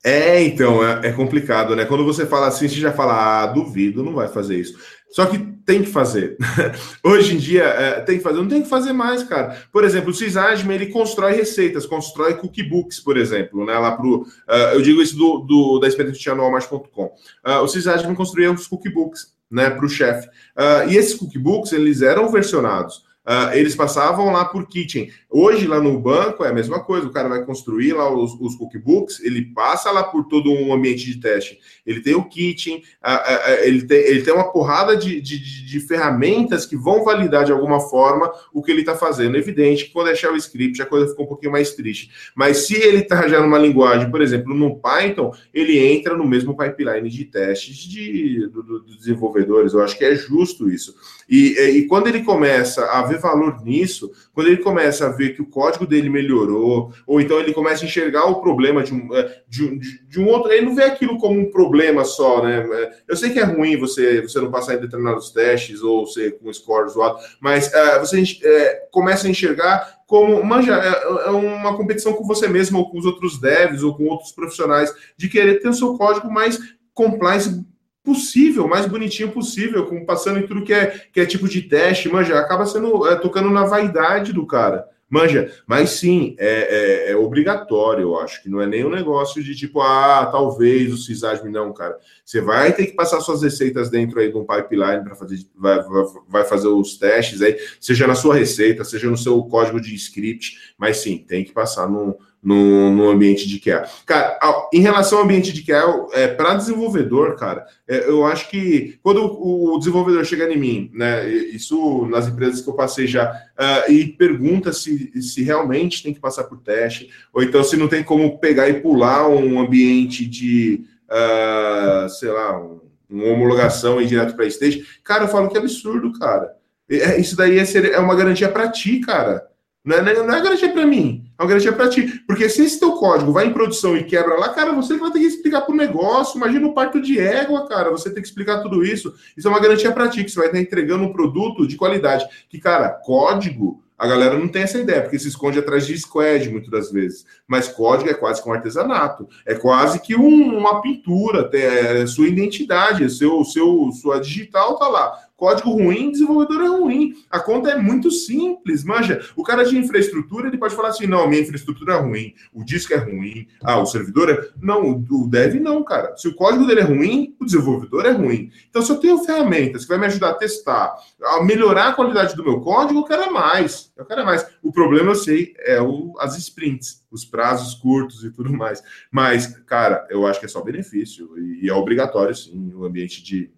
Speaker 6: É, então, é, é, complicado, né? Quando você fala assim, você já fala, ah, duvido, não vai fazer isso. Só que tem que fazer. (laughs) Hoje em dia, é, tem que fazer. Não tem que fazer mais, cara. Por exemplo, o Sysadmin, ele constrói receitas, constrói cookbooks, por exemplo, né? Lá pro... Uh, eu digo isso do, do, da experiência Walmart.com. Uh, o Sysadmin construía os cookbooks. Né, para o chefe. Uh, e esses cookbooks, eles eram versionados. Uh, eles passavam lá por kitchen. Hoje, lá no banco, é a mesma coisa. O cara vai construir lá os, os cookbooks, ele passa lá por todo um ambiente de teste. Ele tem o kitchen, uh, uh, ele, tem, ele tem uma porrada de, de, de, ferramentas que vão validar de alguma forma o que ele está fazendo. Evidente que quando deixar o script, a coisa fica um pouquinho mais triste. Mas se ele está já numa linguagem, por exemplo, no Python, ele entra no mesmo pipeline de testes de, do, do, dos desenvolvedores. Eu acho que é justo isso. E, e quando ele começa a ver valor nisso, quando ele começa a ver que o código dele melhorou, ou então ele começa a enxergar o problema de um, é, de um, de um outro, ele não vê aquilo como um problema só, né? É, eu sei que é ruim você, você não passar em determinados testes ou ser com score zoado, mas uh, você uh, começa a enxergar como, manja, é uma competição com você mesmo, ou com os outros devs, ou com outros profissionais, de querer ter o seu código mais compliance possível, mais bonitinho possível, com, passando em tudo que é, que é tipo de teste, manja, acaba sendo é, tocando na vaidade do cara. Manja, mas sim, é, é, é, obrigatório, eu acho, que não é nem um negócio de tipo, ah, talvez o CISASM, não, cara. Você vai ter que passar suas receitas dentro aí de um pipeline para fazer, vai, vai, vai, fazer os testes aí, seja na sua receita, seja no seu código de script, mas sim, tem que passar num, no ambiente de QA. Cara, em relação ao ambiente de QA, é, para desenvolvedor, cara, é, eu acho que quando o, o, desenvolvedor chega em mim, né, isso nas empresas que eu passei já, uh, e pergunta se, se realmente tem que passar por teste, ou então se não tem como pegar e pular um ambiente de, uh, sei lá, um, uma homologação e ir direto para stage, cara, eu falo que absurdo, cara. É, isso daí é, ser, é uma garantia para ti, cara. Não é, não é garantia para mim, uma garantia para ti. Porque se esse teu código vai em produção e quebra lá, cara, você vai ter que explicar para o negócio. Imagina o parto de égua, cara. Você tem que explicar tudo isso. Isso é uma garantia para ti, que você vai estar entregando um produto de qualidade. Que, cara, código, a galera não tem essa ideia, porque se esconde atrás de squad muitas das vezes. Mas código é quase que um artesanato. É quase que um, uma pintura, é, sua identidade, seu, seu, sua digital tá lá Código ruim, desenvolvedor é ruim. A conta é muito simples, manja. O cara de infraestrutura, ele pode falar assim, não, minha infraestrutura é ruim, o disco é ruim, ah, o servidor é... Não, o dev não, cara. Se o código dele é ruim, o desenvolvedor é ruim. Então, se eu tenho ferramentas que vai me ajudar a testar, a melhorar a qualidade do meu código, eu quero mais. Eu quero mais. O problema, eu sei, é o, as sprints, os prazos curtos e tudo mais. Mas, cara, eu acho que é só benefício e é obrigatório, sim, o ambiente de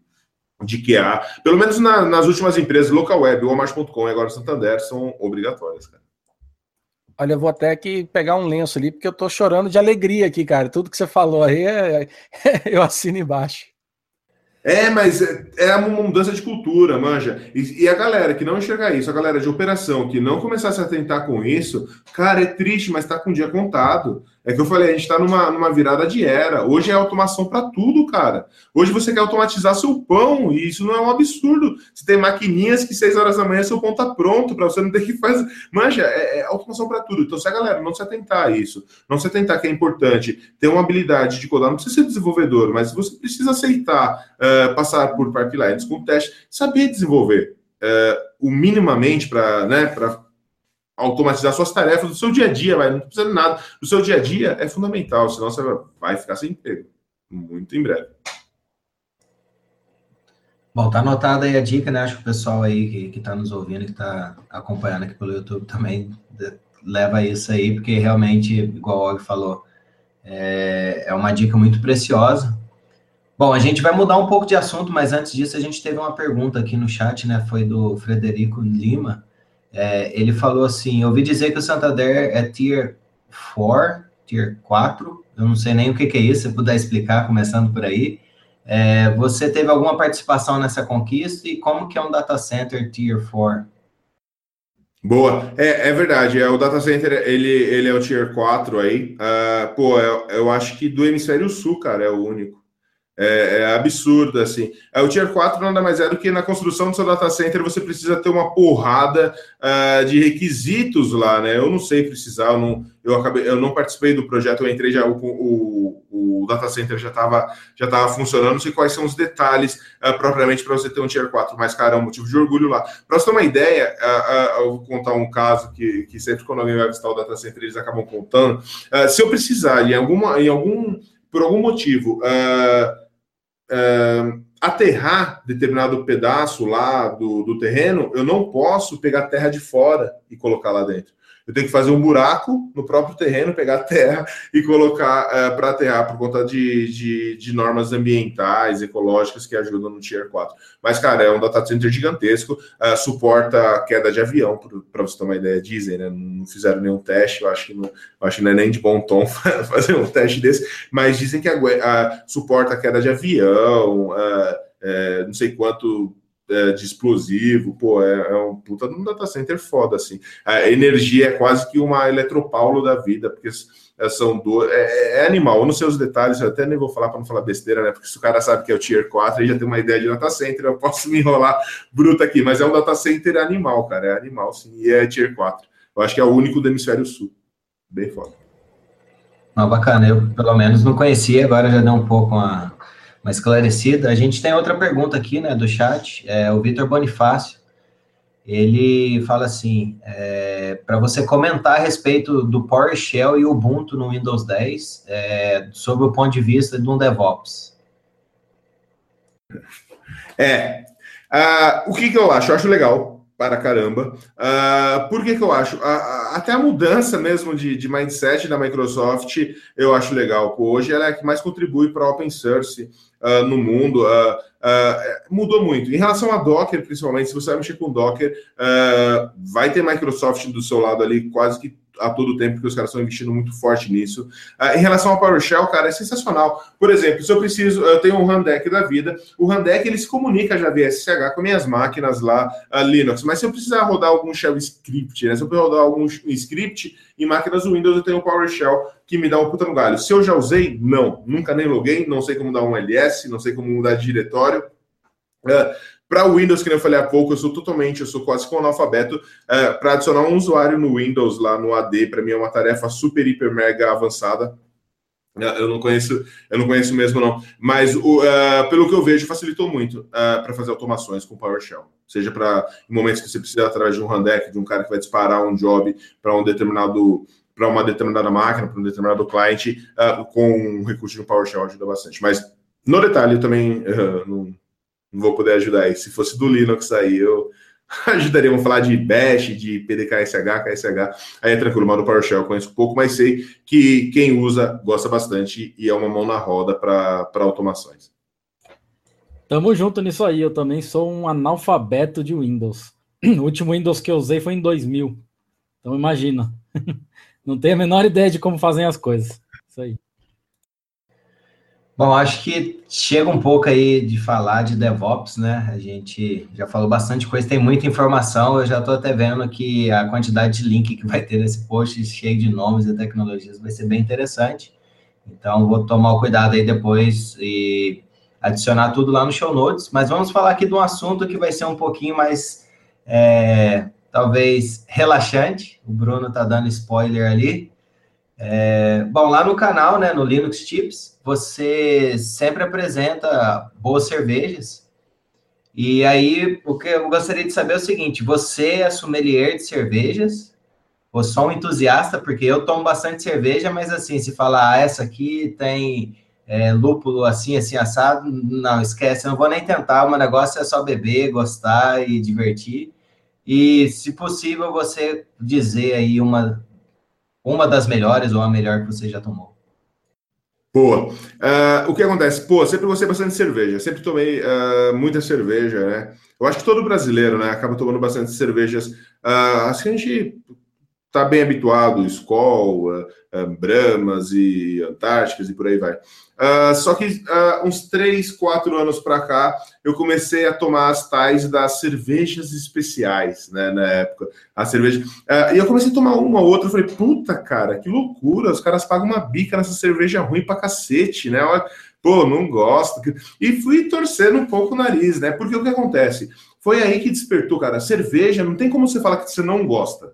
Speaker 6: de QA, pelo menos na, nas últimas empresas, local web, Walmart.com e agora Santander, são obrigatórias, cara.
Speaker 5: Olha, eu vou até que pegar um lenço ali, porque eu tô chorando de alegria aqui, cara. Tudo que você falou aí, é, (laughs) eu assino embaixo.
Speaker 6: É, mas é, é uma mudança de cultura, manja. E, e, a galera que não enxergar isso, a galera de operação que não começar a se atentar com isso, cara, é triste, mas tá com o dia contado. É que eu falei, a gente está numa, numa virada de era. Hoje é automação para tudo, cara. Hoje você quer automatizar seu pão, e isso não é um absurdo. Você tem maquininhas que seis horas da manhã seu pão tá pronto, para você não ter que fazer. Manja, é, é automação para tudo. Então, se a galera não se atentar a isso, não se atentar que é importante ter uma habilidade de codar, não precisa ser desenvolvedor, mas você precisa aceitar uh, passar por pipelines com teste, saber desenvolver. Uh, o minimamente para né, automatizar suas tarefas do seu dia a dia, vai, não precisa de nada. Do seu dia a dia é fundamental, senão você vai ficar sem emprego. Muito em breve.
Speaker 3: Bom, tá anotada aí a dica, né? Acho que o pessoal aí que, que tá nos ouvindo, que tá acompanhando aqui pelo YouTube também leva isso aí, porque realmente, igual o Og falou, é, é uma dica muito preciosa. Bom, a gente vai mudar um pouco de assunto, mas antes disso a gente teve uma pergunta aqui no chat, né? Foi do Frederico Lima. É, ele falou assim: eu ouvi dizer que o Santander é Tier 4, Tier 4, eu não sei nem o que, que é isso, se puder explicar, começando por aí. É, você teve alguma participação nessa conquista e como que é um data center Tier 4?
Speaker 6: Boa, é, é verdade, é, o data center, ele, ele é o Tier 4 aí, uh, pô, eu, eu acho que do hemisfério sul, cara, é o único. É, é, absurdo, assim. É, o Tier 4 nada mais é do que na construção do seu data center você precisa ter uma porrada uh, de requisitos lá, né? Eu não sei precisar, eu não, eu acabei, eu não participei do projeto, eu entrei já, o, o, o data center já estava já tava funcionando, não sei quais são os detalhes uh, propriamente para você ter um Tier 4, mas, cara, é um motivo de orgulho lá. Para você ter uma ideia, uh, eu vou contar um caso que, que sempre quando alguém vai visitar o data center eles acabam contando. se eu precisar, em, alguma, em algum, por algum motivo, uh, aterrar determinado pedaço lá do, do terreno, eu não posso pegar terra de fora e colocar lá dentro eu tenho que fazer um buraco no próprio terreno, pegar terra e colocar é, para aterrar por conta de, de, de, normas ambientais, ecológicas que ajudam no Tier 4. Mas, cara, é um data center gigantesco, uh, suporta queda de avião, para você ter uma ideia, dizem, né? Não fizeram nenhum teste, eu acho que não, acho que não é nem de bom tom (laughs) fazer um teste desse, mas dizem que uh, suporta queda de avião, é, não sei quanto é, de explosivo, pô, é, é, um puta de um data center foda, assim. A energia é quase que uma eletropaulo da vida, porque é, são do, é, é, animal. Eu não sei os detalhes, eu até nem vou falar para não falar besteira, né? Porque se o cara sabe que é o Tier 4 e já tem uma ideia de data center, eu posso (laughs) me enrolar bruto aqui, mas é um data center animal, cara, é animal, sim, e é Tier 4. Eu acho que é o único do hemisfério sul. Bem foda.
Speaker 3: Não, bacana, eu pelo menos não conhecia, agora já deu um pouco uma, uma esclarecida. A gente tem outra pergunta aqui, né, do chat, é o Vitor Bonifácio. Ele fala assim, é, para você comentar a respeito do PowerShell e Ubuntu no Windows 10, é, sobre o ponto de vista de um DevOps.
Speaker 6: É, uh, o que, que eu acho? Eu acho legal para caramba. Uh, por que, que eu acho? Uh, até a mudança mesmo de, de, mindset da Microsoft eu acho legal. Hoje ela é a que mais contribui para open source uh, no mundo. mudou muito. Em relação a Docker, principalmente, se você vai mexer com Docker, vai ter Microsoft do seu lado ali quase que a todo tempo, porque os caras estão investindo muito forte nisso. Uh, em relação ao PowerShell, cara, é sensacional. Por exemplo, se eu preciso, eu tenho um Randeck da vida, o Randeck ele se comunica já via SSH com minhas máquinas lá, uh, Linux, mas se eu precisar rodar algum shell script, né, se eu precisar rodar algum script em máquinas Windows, eu tenho o PowerShell que me dá um puta no galho. Se eu já usei, não, nunca nem loguei, não sei como dar um LS, não sei como mudar de diretório. Uh, para o Windows, que eu falei há pouco, eu sou totalmente, eu sou quase que um analfabeto. Uh, para adicionar um usuário no Windows, lá no AD, para mim é uma tarefa super, hiper, mega avançada. Uh, eu não conheço, eu não conheço mesmo, não. Mas uh, pelo que eu vejo, facilitou muito para fazer automações com PowerShell. Seja para momentos que você precisa através de um handdeck, de um cara que vai disparar um job para um determinado para uma determinada máquina, para um determinado cliente, com um recurso de PowerShell ajuda bastante. Mas no detalhe, também não não vou poder ajudar aí. Se fosse do Linux aí, eu (laughs) ajudaria. Vamos falar de Bash, de PDKSH, KSH. Aí é tranquilo, mas no PowerShell eu conheço pouco, mas sei que quem usa gosta bastante e é uma mão na roda para automações.
Speaker 4: Tamo junto nisso aí. Eu também sou um analfabeto de Windows. (clears throat) O último Windows que eu usei foi em 2000. Então imagina. (laughs) Não tenho a menor ideia de como fazem as coisas. Isso aí.
Speaker 3: Bom, acho que chega um pouco aí de falar de DevOps, né? A gente já falou bastante coisa, tem muita informação. Eu já estou até vendo que a quantidade de link que vai ter nesse post, cheio de nomes e tecnologias, vai ser bem interessante. Então, vou tomar o cuidado aí depois e adicionar tudo lá no show notes. Mas vamos falar aqui de um assunto que vai ser um pouquinho mais, é, talvez, relaxante. O Bruno está dando spoiler ali. É, bom, lá no canal, né, no Linux Tips, você sempre apresenta boas cervejas. E aí, o que eu gostaria de saber é o seguinte: você é sommelier de cervejas? Ou só um entusiasta? Porque eu tomo bastante cerveja, mas assim, se falar, ah, essa aqui tem é, lúpulo assim, assim, assado, não, esquece, não vou nem tentar. O negócio é só beber, gostar e divertir. E, se possível, você dizer aí uma uma das melhores ou a melhor que você já tomou?
Speaker 6: Boa. Uh, o que acontece? Pô, sempre gostei bastante de cerveja. Sempre tomei uh, muita cerveja, né? Eu acho que todo brasileiro, né, acaba tomando bastante cervejas. Uh, assim, a gente tá bem habituado, Skol, uh, uh, Brahmas e Antárticas e por aí vai. Uh, só que uh, uns três, quatro anos para cá, eu comecei a tomar as tais das cervejas especiais, né, na época. A cerveja. Uh, e eu comecei a tomar uma ou outra, eu falei, puta, cara, que loucura, os caras pagam uma bica nessa cerveja ruim pra cacete, né? Pô, não gosto. E fui torcendo um pouco o nariz, né? Porque o que acontece? Foi aí que despertou, cara. Cerveja, não tem como você falar que você não gosta.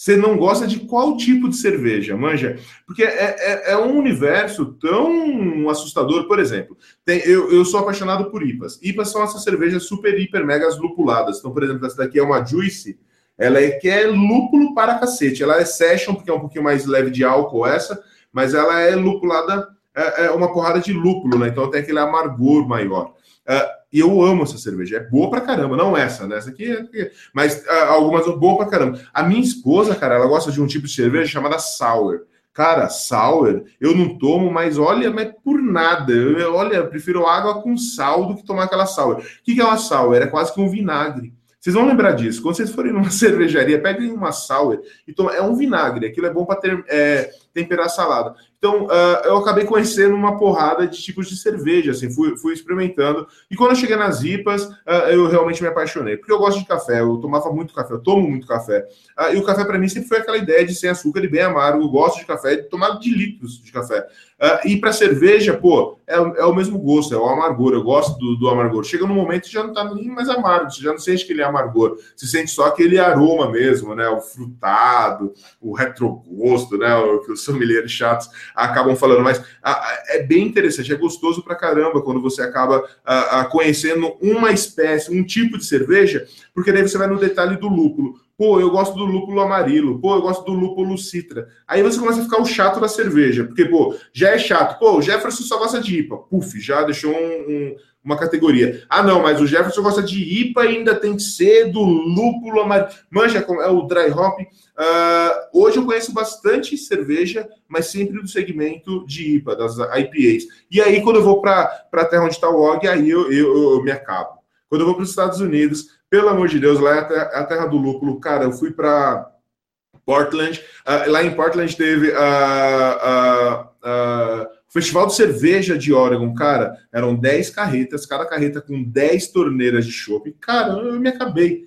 Speaker 6: Você não gosta de qual tipo de cerveja, manja? Porque é, é, é um universo tão assustador. Por exemplo, tem, eu, eu sou apaixonado por IPAs. IPAs são essas cervejas super, hiper, megas lupuladas. Então, por exemplo, essa daqui é uma Juice. Ela é que é lúpulo para cacete. Ela é session, porque é um pouquinho mais leve de álcool essa, mas ela é lupulada é, é uma porrada de lúpulo, né? Então tem aquele amargor maior. Uh, e eu amo essa cerveja. É boa pra caramba. Não essa, né? Essa aqui é. Mas uh, algumas boa pra caramba. A minha esposa, cara, ela gosta de um tipo de cerveja chamada sour. Cara, sour, eu não tomo, mas olha, mas por nada. Eu, olha, eu prefiro água com sal do que tomar aquela sour. O que, que é uma sour? É quase que um vinagre. Vocês vão lembrar disso. Quando vocês forem numa (laughs) cervejaria, peguem uma sour e tomem. É um vinagre. Aquilo é bom para ter, é, temperar salada. Então, uh, eu acabei conhecendo uma porrada de tipos de cerveja, assim, fui, fui experimentando. E quando eu cheguei nas IPAs, uh, eu realmente me apaixonei. Porque eu gosto de café, eu tomava muito café, eu tomo muito café. Uh, e o café, para mim, sempre foi aquela ideia de sem açúcar e bem amargo. Eu gosto de café, de tomar de litros de café. e para cerveja, pô, é, é, o mesmo gosto, é o amargor. Eu gosto do, do amargor. Chega num momento que já não tá nem mais amargo, você já não sente aquele amargor. Você sente só aquele aroma mesmo, né? O frutado, o retrogosto, né? O os sommeliers chatos acabam falando, mas é bem interessante, é gostoso pra caramba quando você acaba conhecendo uma espécie, um tipo de cerveja, porque daí você vai no detalhe do lúpulo. Pô, eu gosto do lúpulo amarelo. Pô, eu gosto do lúpulo citra. Aí você começa a ficar o chato da cerveja, porque, pô, já é chato. Pô, o Jefferson só gosta de IPA. Puf, já deixou um, um uma categoria. Ah, não, mas o Jefferson gosta de IPA ainda tem que ser do lúpulo amarelo. Manja, é o dry hop. Uh, hoje eu conheço bastante cerveja, mas sempre do segmento de IPA, das IPAs. E aí, quando eu vou para a terra onde está o Og, aí eu, eu, eu, me acabo. Quando eu vou para os Estados Unidos, pelo amor de Deus, lá é a terra, a terra do lúpulo. Cara, eu fui para Portland. Uh, lá em Portland teve a. Uh, uh, o Festival de Cerveja de Oregon, cara, eram 10 carretas, cada carreta com 10 torneiras de chopp. Cara, eu me acabei.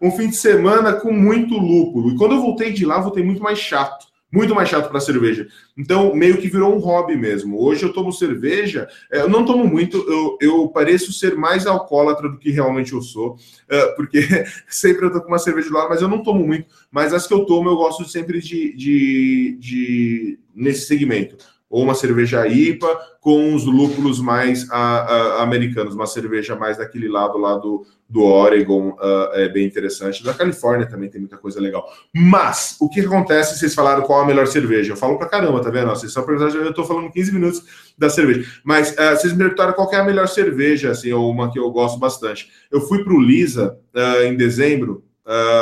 Speaker 6: Um fim de semana com muito lúpulo. E quando eu voltei de lá, voltei muito mais chato. Muito mais chato para cerveja. Então, meio que virou um hobby mesmo. Hoje eu tomo cerveja, é, eu não tomo muito, eu, eu pareço ser mais alcoólatra do que realmente eu sou, é, porque (laughs) sempre eu tô com uma cerveja lado, mas eu não tomo muito. Mas as que eu tomo, eu gosto sempre de, de, de nesse segmento ou uma cerveja IPA com os lúpulos mais a, a, americanos, uma cerveja mais daquele lado lá do, do Oregon, uh, é bem interessante. Da Califórnia também tem muita coisa legal. Mas, o que acontece, vocês falaram qual a melhor cerveja? Eu falo pra caramba, tá vendo? Vocês só perguntaram, eu tô falando 15 minutos da cerveja. Mas uh, vocês me perguntaram qual é a melhor cerveja, assim, ou uma que eu gosto bastante. Eu fui pro Lisa uh, em dezembro,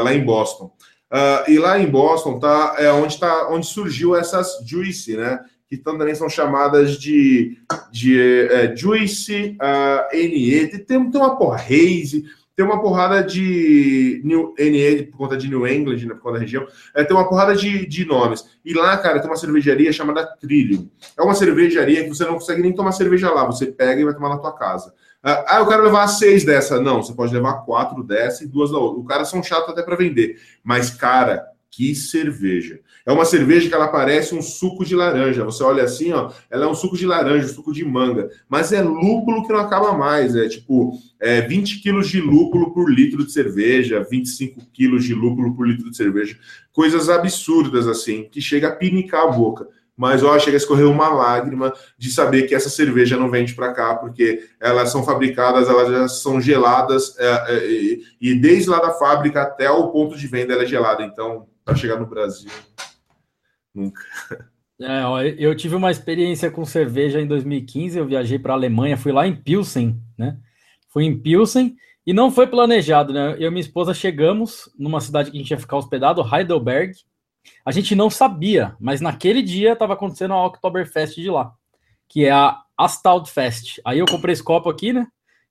Speaker 6: lá em Boston. e lá em Boston tá, é onde, tá, onde surgiu essas Juicy, né? Que também são chamadas de, de é, Juice, uh, NE, tem, tem uma porra, Haze, tem uma porrada de New, NE por conta de New England, né, por conta da região, é, tem uma porrada de, de nomes. E lá, cara, tem uma cervejaria chamada Trillium. É uma cervejaria que você não consegue nem tomar cerveja lá, você pega e vai tomar na tua casa. Uh, ah, eu quero levar seis dessa. Não, você pode levar quatro dessa e duas da outra. O cara são chato até para vender. Mas, cara, que cerveja. É uma cerveja que ela parece um suco de laranja. Você olha assim, ó, ela é um suco de laranja, um suco de manga, mas é lúpulo que não acaba mais. É tipo é 20 quilos de lúpulo por litro de cerveja, 25 quilos de lúpulo por litro de cerveja. Coisas absurdas assim, que chega a pinicar a boca mas ó, chega a escorrer uma lágrima de saber que essa cerveja não vende para cá, porque elas são fabricadas, elas já são geladas, é, é, e desde lá da fábrica até o ponto de venda ela é gelada. Então, para chegar no Brasil. Nunca.
Speaker 4: É, ó, eu tive uma experiência com cerveja em 2015. Eu viajei para a Alemanha, fui lá em Pilsen, né? Fui em Pilsen e não foi planejado, né? Eu e minha esposa chegamos numa cidade que a gente ia ficar hospedado, Heidelberg. A gente não sabia, mas naquele dia estava acontecendo a Oktoberfest de lá, que é a Astaltfest. Aí eu comprei esse copo aqui, né?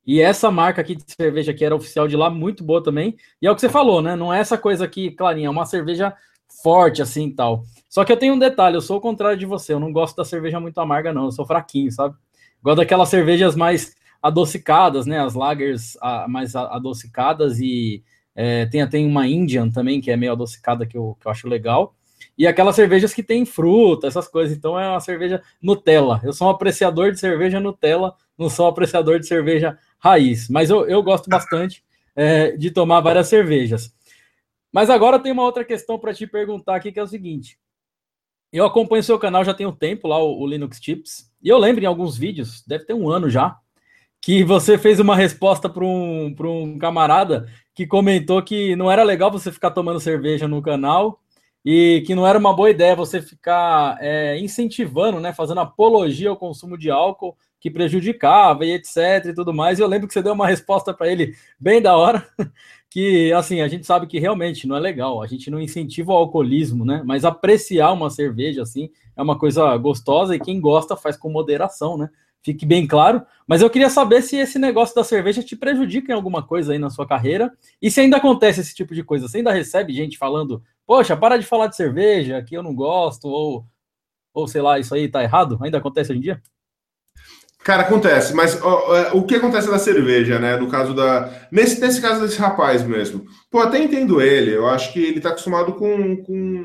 Speaker 4: E essa marca aqui de cerveja que era oficial de lá, muito boa também. E é o que você falou, né? Não é essa coisa aqui, clarinha, é uma cerveja forte assim tal. Só que eu tenho um detalhe, eu sou o contrário de você, eu não gosto da cerveja muito amarga, não. Eu sou fraquinho, sabe? Gosto daquelas cervejas mais adocicadas, né? As lagers mais adocicadas e é, tem, tem uma Indian também, que é meio adocicada, que eu, que eu acho legal. E aquelas cervejas que tem fruta, essas coisas. Então é uma cerveja Nutella. Eu sou um apreciador de cerveja Nutella, não sou um apreciador de cerveja raiz. Mas eu, eu gosto bastante é, de tomar várias cervejas. Mas agora tem uma outra questão para te perguntar aqui, que é o seguinte. Eu acompanho seu canal já tem um tempo lá, o, Linux Tips, e eu lembro em alguns vídeos, deve ter um ano já, que você fez uma resposta para um, um camarada que comentou que não era legal você ficar tomando cerveja no canal e que não era uma boa ideia você ficar é, incentivando, né, fazendo apologia ao consumo de álcool que prejudicava e etc e tudo mais. E eu lembro que você deu uma resposta para ele bem da hora, que assim, a gente sabe que realmente não é legal, a gente não incentiva o alcoolismo, né? Mas apreciar uma cerveja assim é uma coisa gostosa e quem gosta faz com moderação, né? Fique bem claro. Mas eu queria saber se esse negócio da cerveja te prejudica em alguma coisa aí na sua carreira e se ainda acontece esse tipo de coisa. Você ainda recebe gente falando, poxa, para de falar de cerveja, que eu não gosto, ou, ou sei lá, isso aí tá errado? Ainda acontece hoje em dia?
Speaker 6: Cara, acontece, mas ó, é, o que acontece na cerveja, né? No caso da. Nesse, nesse caso desse rapaz mesmo. Pô, até entendo ele. Eu acho que ele tá acostumado com. com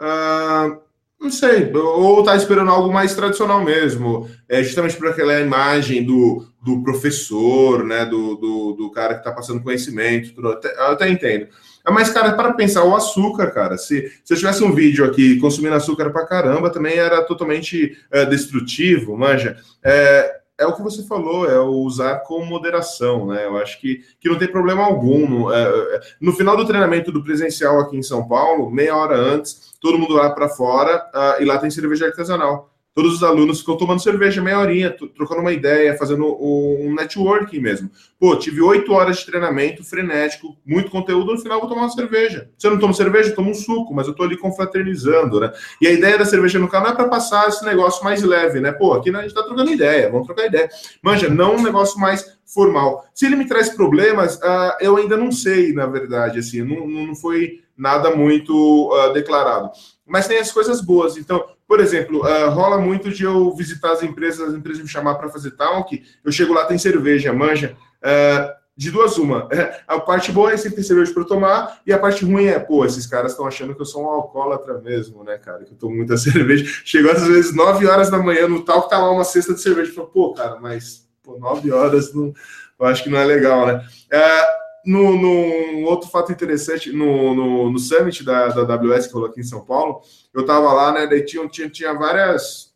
Speaker 6: uh, não sei, ou tá esperando algo mais tradicional mesmo. É justamente por aquela imagem do, do professor, né? Do, do, do cara que tá passando conhecimento. Tudo. Eu até entendo. Mas, cara, para pensar, o açúcar, cara, se, se eu tivesse um vídeo aqui consumindo açúcar pra caramba, também era totalmente é, destrutivo, manja. É, é o que você falou, é usar com moderação, né? Eu acho que, que não tem problema algum. No, é, é no final do treinamento do presencial aqui em São Paulo, meia hora antes, todo mundo lá para fora uh, e lá tem cerveja artesanal todos os alunos ficam tomando cerveja meia horinha, trocando uma ideia, fazendo um networking mesmo. Pô, tive oito horas de treinamento frenético, muito conteúdo, no final vou tomar uma cerveja. Se eu não tomo cerveja, eu tomo um suco, mas eu tô ali confraternizando, né? E a ideia da cerveja no canal é para passar esse negócio mais leve, né? Pô, aqui a gente tá trocando ideia, vamos trocar ideia. Manja, não um negócio mais formal. Se ele me traz problemas, uh, eu ainda não sei, na verdade, assim, não, não foi nada muito uh, declarado. Mas tem as coisas boas. Então, por exemplo, uh, rola muito de eu visitar as empresas, as empresas me chamar para fazer talk, eu chego lá, tem cerveja, manja. Uh, de duas uma. (laughs) A parte boa é sempre ter cerveja para tomar, e a parte ruim é, pô, esses caras estão achando que eu sou um alcoólatra mesmo, né, cara? Que eu tomo muita (laughs) cerveja. Chegou às vezes 9 horas da manhã no tal que tá lá uma cesta de cerveja. Falo, pô, cara, mas pô, 9 horas não, eu acho que não é legal, né? Uh, no, no, outro fato interessante, no, no, no Summit da, da AWS que rolou aqui em São Paulo, eu estava lá, né? Daí tinha, tinha, tinha várias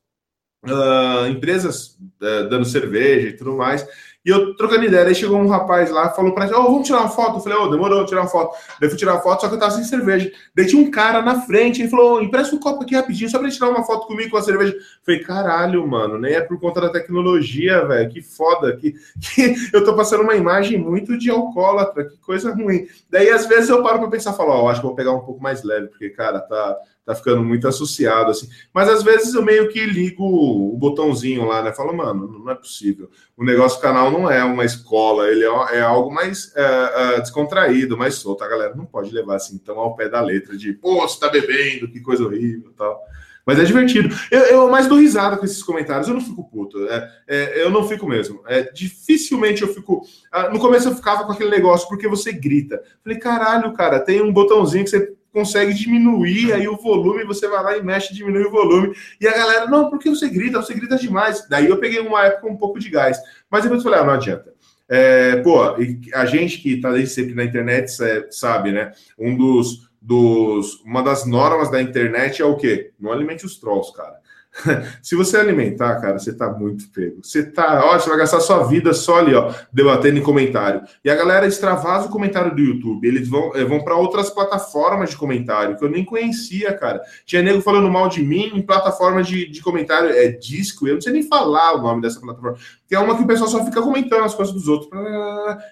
Speaker 6: uh, empresas uh, dando cerveja e tudo mais. E eu trocando ideia, aí chegou um rapaz lá, falou pra gente, oh, vamos tirar uma foto. Eu falei, ô, oh, demorou, tirar uma foto. Daí fui tirar uma foto, só que eu tava sem cerveja. Daí tinha um cara na frente, ele falou, empresta um copo aqui rapidinho, só pra ele tirar uma foto comigo com a cerveja. Eu falei, caralho, mano, nem é por conta da tecnologia, velho, que foda, que, que (laughs) eu tô passando uma imagem muito de alcoólatra, que coisa ruim. Daí, às vezes, eu paro pra pensar, falo, ó, oh, acho que vou pegar um pouco mais leve, porque, cara, tá tá ficando muito associado, assim. Mas às vezes eu meio que ligo o botãozinho lá, né? Falo, mano, não é possível. O negócio do canal não é uma escola, ele é, é algo mais é, é, descontraído, mais solto. A galera não pode levar assim tão ao pé da letra de, pô, você tá bebendo, que coisa horrível tal. Mas é divertido. Eu, eu mais dou risada com esses comentários. Eu não fico puto. É, é, eu não fico mesmo. É, dificilmente eu fico. Ah, no começo eu ficava com aquele negócio porque você grita. Falei, caralho, cara, tem um botãozinho que você consegue diminuir aí o volume, você vai lá e mexe, diminui o volume, e a galera, não, porque você grita, você grita demais. Daí eu peguei uma época um pouco de gás, mas depois eu falei, ah, não adianta. É, pô, a gente que está desde sempre na internet sabe, né? Um dos, dos, uma das normas da internet é o quê? Não alimente os trolls, cara. (laughs) Se você alimentar, cara, você tá muito pego. Você tá, ó, você vai gastar sua vida só ali, ó, debatendo em comentário. E a galera extravasa o comentário do YouTube. Eles vão, eh, vão para outras plataformas de comentário que eu nem conhecia, cara. Tinha nego falando mal de mim em plataforma de, de comentário, é disco, eu não sei nem falar o nome dessa plataforma. Que é uma que o pessoal só fica comentando as coisas dos outros.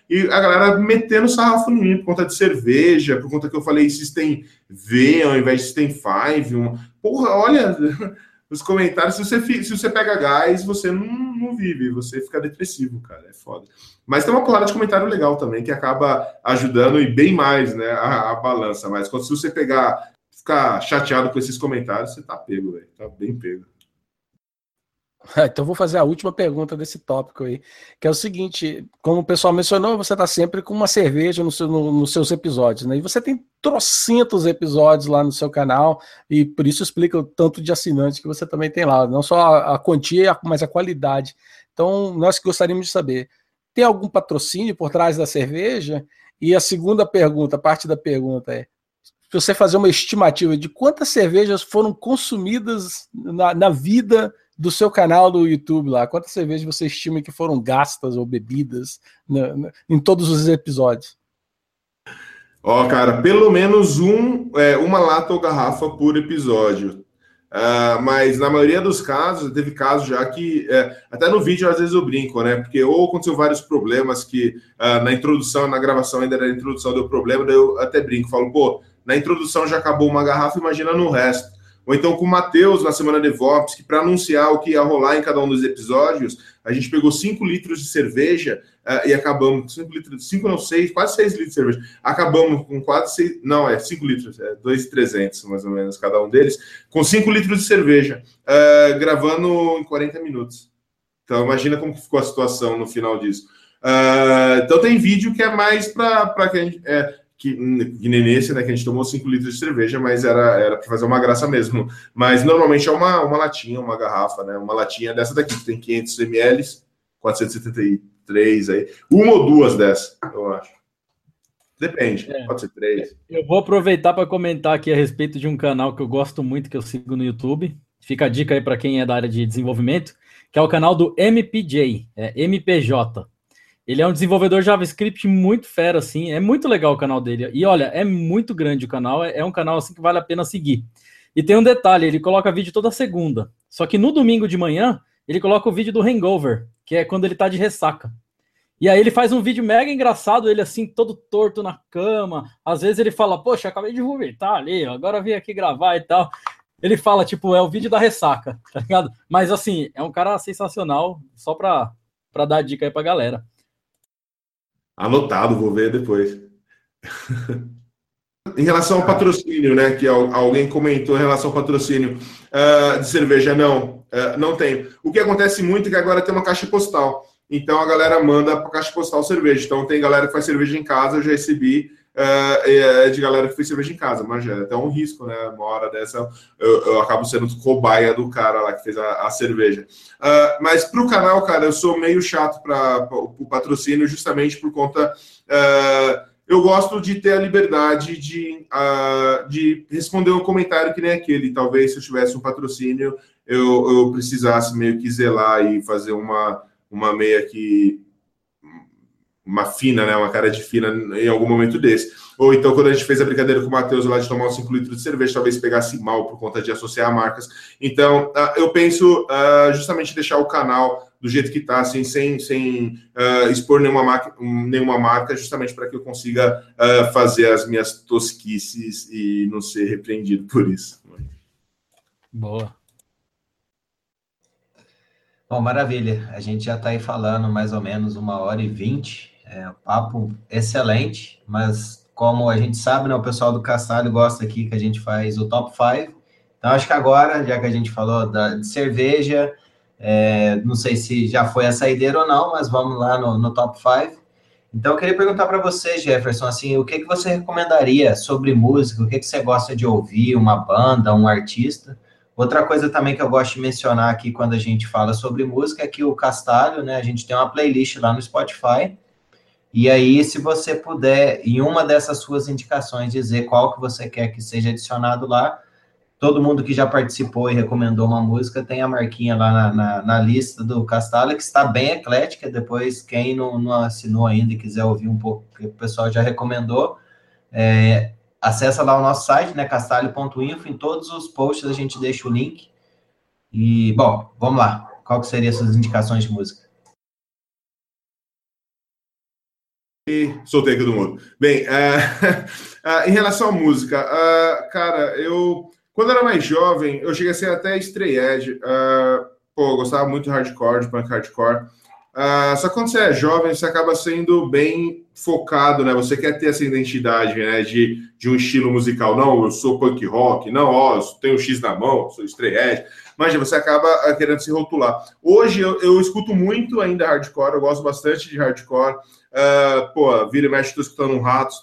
Speaker 6: E a galera metendo sarrafo em mim por conta de cerveja, por conta que eu falei System V ao invés de System 5. Porra, olha (laughs) nos comentários, se você, se você pega gás, você não, não vive, você fica depressivo, cara, é foda. Mas tem uma porrada de comentário legal também, que acaba ajudando e bem mais, né, a, a balança. Mas quando, se você pegar, ficar chateado com esses comentários, você tá pego, velho, tá bem pego. (laughs)
Speaker 5: Então vou fazer a última pergunta desse tópico aí, que é o seguinte: como o pessoal mencionou, você está sempre com uma cerveja no seu, no, nos seus episódios, né? E você tem trocentos episódios lá no seu canal, e por isso explica o tanto de assinantes que você também tem lá, não só a, a quantia, mas a qualidade. Então, nós gostaríamos de saber: tem algum patrocínio por trás da cerveja? E a segunda pergunta, parte da pergunta é: se você fazer uma estimativa de quantas cervejas foram consumidas na, na vida do seu canal do YouTube lá, quantas cervejas você estima que foram gastas ou bebidas na, na, em todos os episódios?
Speaker 6: Ó, cara, pelo menos um, é, uma lata ou garrafa por episódio. Uh, mas na maioria dos casos, teve casos já que, é, até no vídeo às vezes eu brinco, né? Porque ou aconteceu vários problemas que uh, na introdução, na gravação ainda na introdução deu problema, daí eu até brinco, falo, pô, na introdução já acabou uma garrafa, imagina no resto. Ou então com o Matheus na semana de Vops, que para anunciar o que ia rolar em cada um dos episódios, a gente pegou 5 litros de cerveja uh, e acabamos com 5 litros, 5 não, 6, quase 6 litros de cerveja. Acabamos com quase 6, não, é 5 litros, é 2,300 mais ou menos cada um deles, com 5 litros de cerveja, uh, gravando em 40 minutos. Então imagina como ficou a situação no final disso. Uh, então tem vídeo que é mais para que a gente. É, que, que nem nesse, né, que a gente tomou 5 litros de cerveja, mas era, era para fazer uma graça mesmo. Mas normalmente é uma, uma latinha, uma garrafa, né? Uma latinha dessa daqui, que tem 500 ml, 473 aí. Uma ou duas dessas, eu acho. Depende, é. pode ser três.
Speaker 4: Eu vou aproveitar para comentar aqui a respeito de um canal que eu gosto muito, que eu sigo no YouTube. Fica a dica aí para quem é da área de desenvolvimento, que é o canal do MPJ, é MPJ. Ele é um desenvolvedor JavaScript muito fera, assim. É muito legal o canal dele. E olha, é muito grande o canal. É, é um canal assim que vale a pena seguir. E tem um detalhe: ele coloca vídeo toda segunda. Só que no domingo de manhã, ele coloca o vídeo do Hangover, que é quando ele tá de ressaca. E aí ele faz um vídeo mega engraçado, ele assim, todo torto na cama. Às vezes ele fala, poxa, acabei de vomitar ali, agora vim aqui gravar e tal. Ele fala, tipo, é o vídeo da ressaca, (laughs) tá ligado? Mas assim, é um cara sensacional, só pra, pra dar dica aí pra galera.
Speaker 6: Anotado, vou ver depois. em relação ao patrocínio, né? Que alguém comentou em relação ao patrocínio uh, de cerveja, não, uh, não tem. O que acontece muito é que agora tem uma caixa postal. Então a galera manda para caixa postal cerveja. Então tem galera que faz cerveja em casa, eu já recebi uh, de galera que fez cerveja em casa, mas é até um risco, né? Uma hora dessa eu, eu acabo sendo cobaia do cara lá que fez a, a cerveja. Uh, mas para o canal, cara, eu sou meio chato para o patrocínio, justamente por conta. Uh, eu gosto de ter a liberdade de, uh, de responder um comentário que nem aquele. Talvez se eu tivesse um patrocínio, eu, eu precisasse meio que zelar e fazer uma, uma meia que uma fina, né? Uma cara de fina em algum momento desse. Ou então, quando a gente fez a brincadeira com o Matheus lá de tomar uns 5 litros de cerveja, talvez pegasse mal por conta de associar marcas. Então, uh, eu penso uh, justamente deixar o canal do jeito que está, assim, sem, sem uh, expor nenhuma marca, nenhuma marca, justamente para que eu consiga fazer as minhas tosquices e não ser repreendido por isso.
Speaker 4: Boa.
Speaker 3: Bom, maravilha. A gente já está aí falando mais ou menos uma hora e vinte. É, papo excelente, mas como a gente sabe, né, o pessoal do Castalho gosta aqui que a gente faz o top 5. Então, acho que agora, já que a gente falou da, de cerveja, é, não sei se já foi a saideira ou não, mas vamos lá no, no top 5. Então, eu queria perguntar para você, Jefferson, assim, o que, que você recomendaria sobre música? O que, que você gosta de ouvir? Uma banda, um artista? Outra coisa também que eu gosto de mencionar aqui quando a gente fala sobre música é que o Castalho, né, a gente tem uma playlist lá no Spotify, e aí, se você puder, em uma dessas suas indicações, dizer qual que você quer que seja adicionado lá, todo mundo que já participou e recomendou uma música tem a marquinha lá na, na, na lista do Castalho, que está bem eclética. Depois, quem não, não, assinou ainda e quiser ouvir um pouco, que o pessoal já recomendou, é, acessa lá o nosso site, né, castalho.info. Em todos os posts a gente deixa o link. E, bom, vamos lá. Qual que seriam suas indicações de música?
Speaker 6: E soltei aqui do mundo. Bem, uh, (laughs) uh, em relação à música, uh, cara, eu quando era mais jovem, eu cheguei a ser até strayed. pô, eu gostava muito de hardcore, de punk hardcore. só que quando você é jovem, você acaba sendo bem focado, né? Você quer ter essa identidade, né? De, de um estilo musical. Não, eu sou punk rock. Não, ó, eu tenho X na mão, sou strayed. Mas você acaba querendo se rotular. Hoje eu, eu escuto muito ainda hardcore, eu gosto bastante de hardcore. Uh, pô, vira e mexe, estou escutando um rato,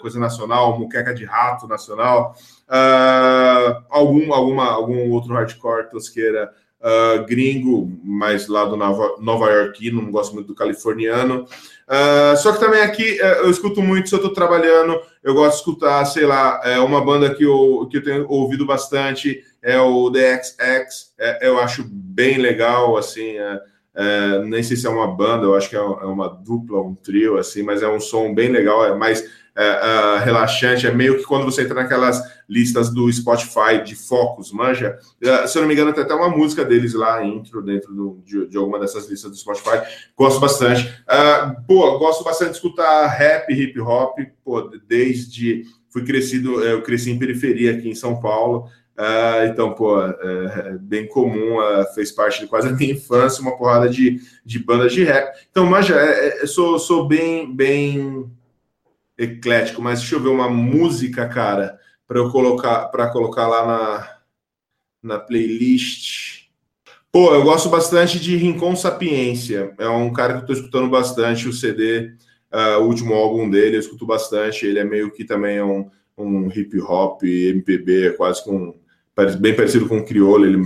Speaker 6: coisa nacional, muqueca de rato nacional, uh, algum, alguma, algum outro hardcore tosqueira uh, gringo, mas lá do Nova, Nova Yorkino, não gosto muito do californiano. Uh, só que também aqui eu escuto muito, se eu estou trabalhando, eu gosto de escutar, sei lá, é uma banda que eu, que eu tenho ouvido bastante, é o The XX, é, eu acho bem legal, assim, é, é, nem sei se é uma banda, eu acho que é, é uma dupla, um trio, assim, mas é um som bem legal, é mais é, é, relaxante, é meio que quando você entra naquelas listas do Spotify de focos, manja? É, se eu não me engano, tem até uma música deles lá, intro, dentro do, de, de, alguma dessas listas do Spotify. Gosto bastante. Uh, pô, gosto bastante de escutar rap, hip hop, pô, desde. Fui crescido, eu cresci em periferia aqui em São Paulo. Uh, então, pô, é, é bem comum, uh, fez parte de quase (laughs) a minha infância, uma porrada de, de bandas de rap. Então, manja, é, é, sou, sou bem, bem eclético, mas deixa eu ver uma música, cara, para eu colocar para colocar lá na, na playlist. Pô, eu gosto bastante de Rincon Sapiência. É um cara que eu estou escutando bastante o CD, uh, ah, o último álbum dele, eu escuto bastante. Ele é meio que também um, um hip hop, MPB, é quase com bem parecido com o crioulo. Ele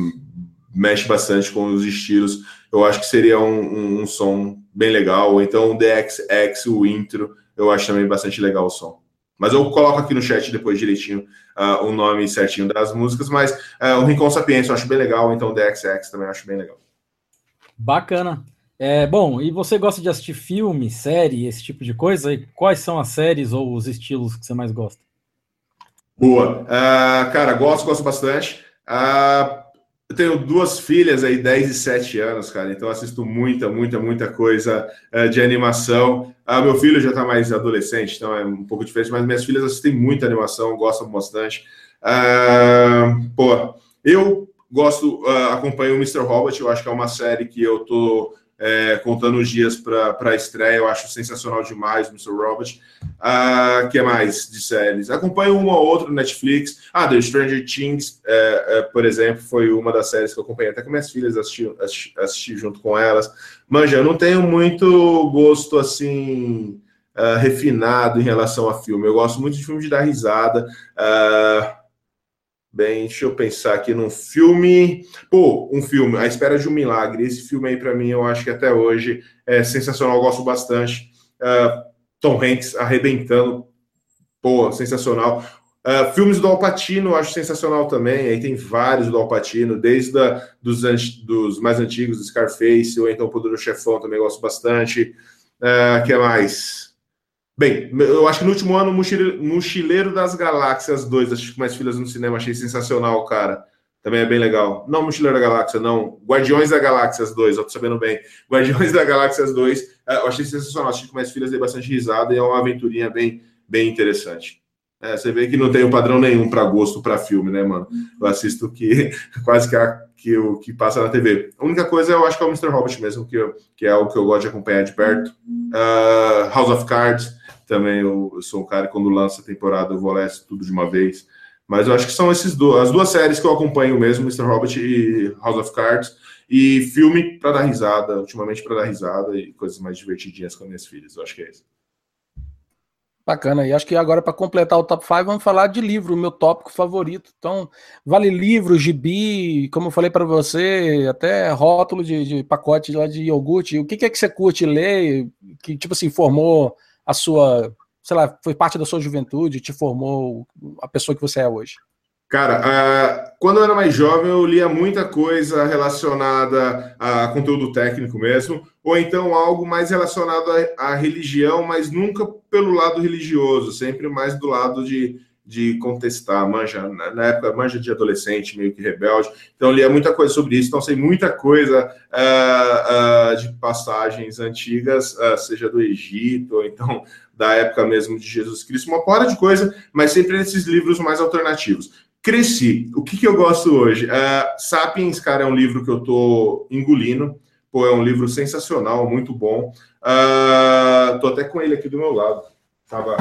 Speaker 6: mexe bastante com os estilos. Eu acho que seria um, um, um som bem legal. Então o DXX, o intro eu acho também bastante legal o som. Mas eu coloco aqui no chat depois direitinho uh, o nome certinho das músicas, mas uh, o Rincon Sapiência eu acho bem legal, então o DXX também eu acho bem legal.
Speaker 4: Bacana. É, bom, e você gosta de assistir filme, série, esse tipo de coisa? E quais são as séries ou os estilos que você mais gosta?
Speaker 6: Boa. Uh, cara, gosto, gosto bastante. Uh, eu tenho duas filhas aí, 10 e 7 anos, cara, então assisto muita, muita, muita coisa uh, de animação. Uh, meu filho já está mais adolescente, então é um pouco diferente, mas minhas filhas assistem muita animação, gostam bastante. Uh, pô, eu gosto, acompanho o Mr. Robot, eu acho que é uma série que eu tô é, contando os dias para a estreia. Eu acho sensacional demais, Mr. Robot. Ah, que mais de séries? Acompanho uma ou outra no Netflix. Ah, The Stranger Things, é, é, por exemplo, foi uma das séries que eu acompanhei até com minhas filhas, assisti, assisti, assisti junto com elas. Manja, eu não tenho muito gosto assim. Uh, refinado em relação a filme. Eu gosto muito de filme de dar risada. Uh, Bem, deixa eu pensar aqui num filme. Pô, um filme, A Espera de um Milagre. Esse filme aí, para mim, eu acho que até hoje é sensacional, eu gosto bastante. Uh, Tom Hanks arrebentando. Pô, sensacional. Uh, filmes do Alpatino, acho sensacional também. Aí tem vários do Alpatino, desde a, dos, dos mais antigos, Scarface, ou então o Poder do Chefão, também gosto bastante. O uh, que mais? Bem, eu acho que no último ano, Mochileiro das Galáxias 2, acho que mais filhas no cinema, achei sensacional, cara. Também é bem legal. Não Mochileiro da Galáxia, não. Guardiões da Galáxias 2, eu tô sabendo bem. Guardiões da Galáxias 2, é, eu achei sensacional. Acho que mais filhas dei bastante risada e é uma aventurinha bem, bem interessante. É, você vê que não tem um padrão nenhum para gosto para filme, né, mano? Eu assisto que (laughs) quase que, a, que o que passa na TV. A única coisa eu acho que é o Mr. Robot mesmo, que, que é o que eu gosto de acompanhar de perto. Uh, House of Cards também eu, eu, sou um cara que quando lança a temporada eu vou ler tudo de uma vez. Mas eu acho que são esses as duas séries que eu acompanho mesmo, Mr. Robert e House of Cards. E filme para dar risada, ultimamente para dar risada e coisas mais divertidinhas com minhas filhas. Eu acho que é isso.
Speaker 5: Bacana. E acho que agora, para completar o top 5, vamos falar de livro, o meu tópico favorito. Então, vale livro, gibi, como eu falei para você, até rótulo de, de pacote lá de iogurte. O que, que é que você curte ler, que, tipo assim, formou a sua, sei lá, foi parte da sua juventude, te formou a pessoa que você é hoje?
Speaker 6: Cara, quando eu era mais jovem, eu lia muita coisa relacionada a conteúdo técnico mesmo, ou então algo mais relacionado à religião, mas nunca pelo lado religioso, sempre mais do lado de, de contestar, manja, na época, manja de adolescente, meio que rebelde. Então, lia muita coisa sobre isso, então sei muita coisa uh, uh, de passagens antigas, uh, seja do Egito, ou então da época mesmo de Jesus Cristo, uma porra de coisa, mas sempre nesses livros mais alternativos. Cresci. O que, que eu gosto hoje? Sapiens, cara, é um livro que eu tô engolindo. Pô, é um livro sensacional, muito bom. Uh, tô até com ele aqui do meu lado. Tava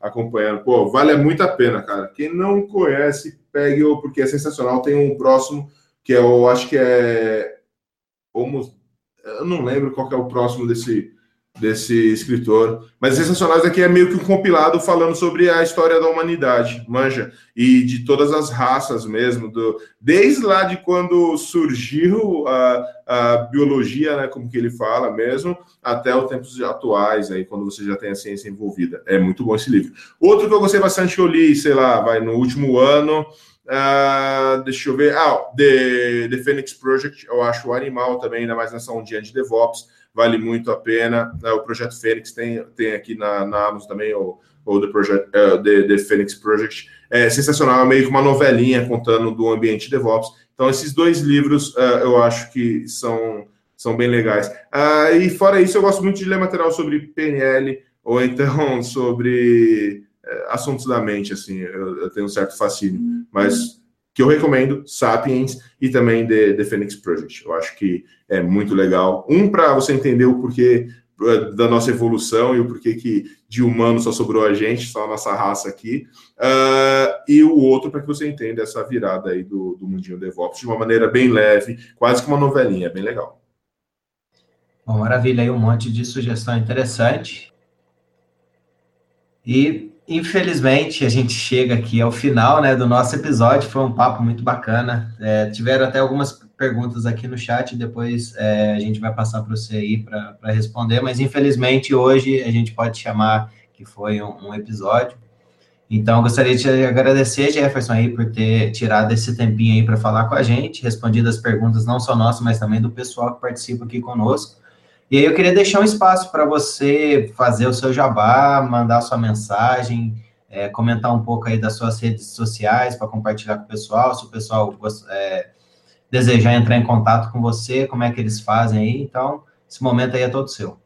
Speaker 6: acompanhando. Pô, vale muito a pena, cara. Quem não conhece, pegue-o, porque é sensacional. Tem um próximo, que é, eu acho que é. Homo... Eu não lembro qual é o próximo desse, desse escritor. Mas Sensacionais aqui é meio que um compilado falando sobre a história da humanidade, manja, e de todas as raças mesmo, do, desde lá de quando surgiu a, a biologia, né, como que ele fala mesmo, até os tempos atuais, aí quando você já tem a ciência envolvida. É muito bom esse livro. Outro que eu gostei bastante, eu li, sei lá, vai no último ano, Uh, deixa eu ver. Ah, The, The Phoenix Project, eu acho o animal também, ainda mais nessa ondinha de DevOps vale muito a pena. É, o Projeto Fênix tem, tem aqui na, na Amazon também, ou, ou The, Project, uh, The, The Phoenix Project. É sensacional, é meio que uma novelinha contando do ambiente DevOps. Então, esses dois livros uh, eu acho que são, são bem legais. Uh, e fora isso, eu gosto muito de ler material sobre PNL, ou então (laughs) sobre assuntos da mente, assim, eu, eu tenho um certo fascínio. Mas que eu recomendo, Sapiens e também The, The Phoenix Project. Eu acho que é muito legal. Um, para você entender o porquê eh, da nossa evolução e o porquê que de humano só sobrou a gente, só a nossa raça aqui. Uh, e o outro para que você entenda essa virada aí do, do mundinho DevOps de uma maneira bem leve, quase que uma novelinha, bem legal.
Speaker 3: Bom, maravilha, aí um monte de sugestão interessante. E infelizmente, a gente chega aqui ao final né, do nosso episódio. Foi um papo muito bacana. É, tiveram até algumas perguntas aqui no chat, depois é, a gente vai passar para você aí para responder, mas infelizmente hoje a gente pode chamar que foi um, um episódio. Então, gostaria de agradecer, Jefferson, aí, por ter tirado esse tempinho aí para falar com a gente, respondido as perguntas não só nossas, mas também do pessoal que participa aqui conosco. E aí eu queria deixar um espaço para você fazer o seu jabá, mandar sua mensagem, é, comentar um pouco aí das suas redes sociais para compartilhar com o pessoal, se o pessoal é, desejar entrar em contato com você, como é que eles fazem aí. Então, esse momento aí é todo seu.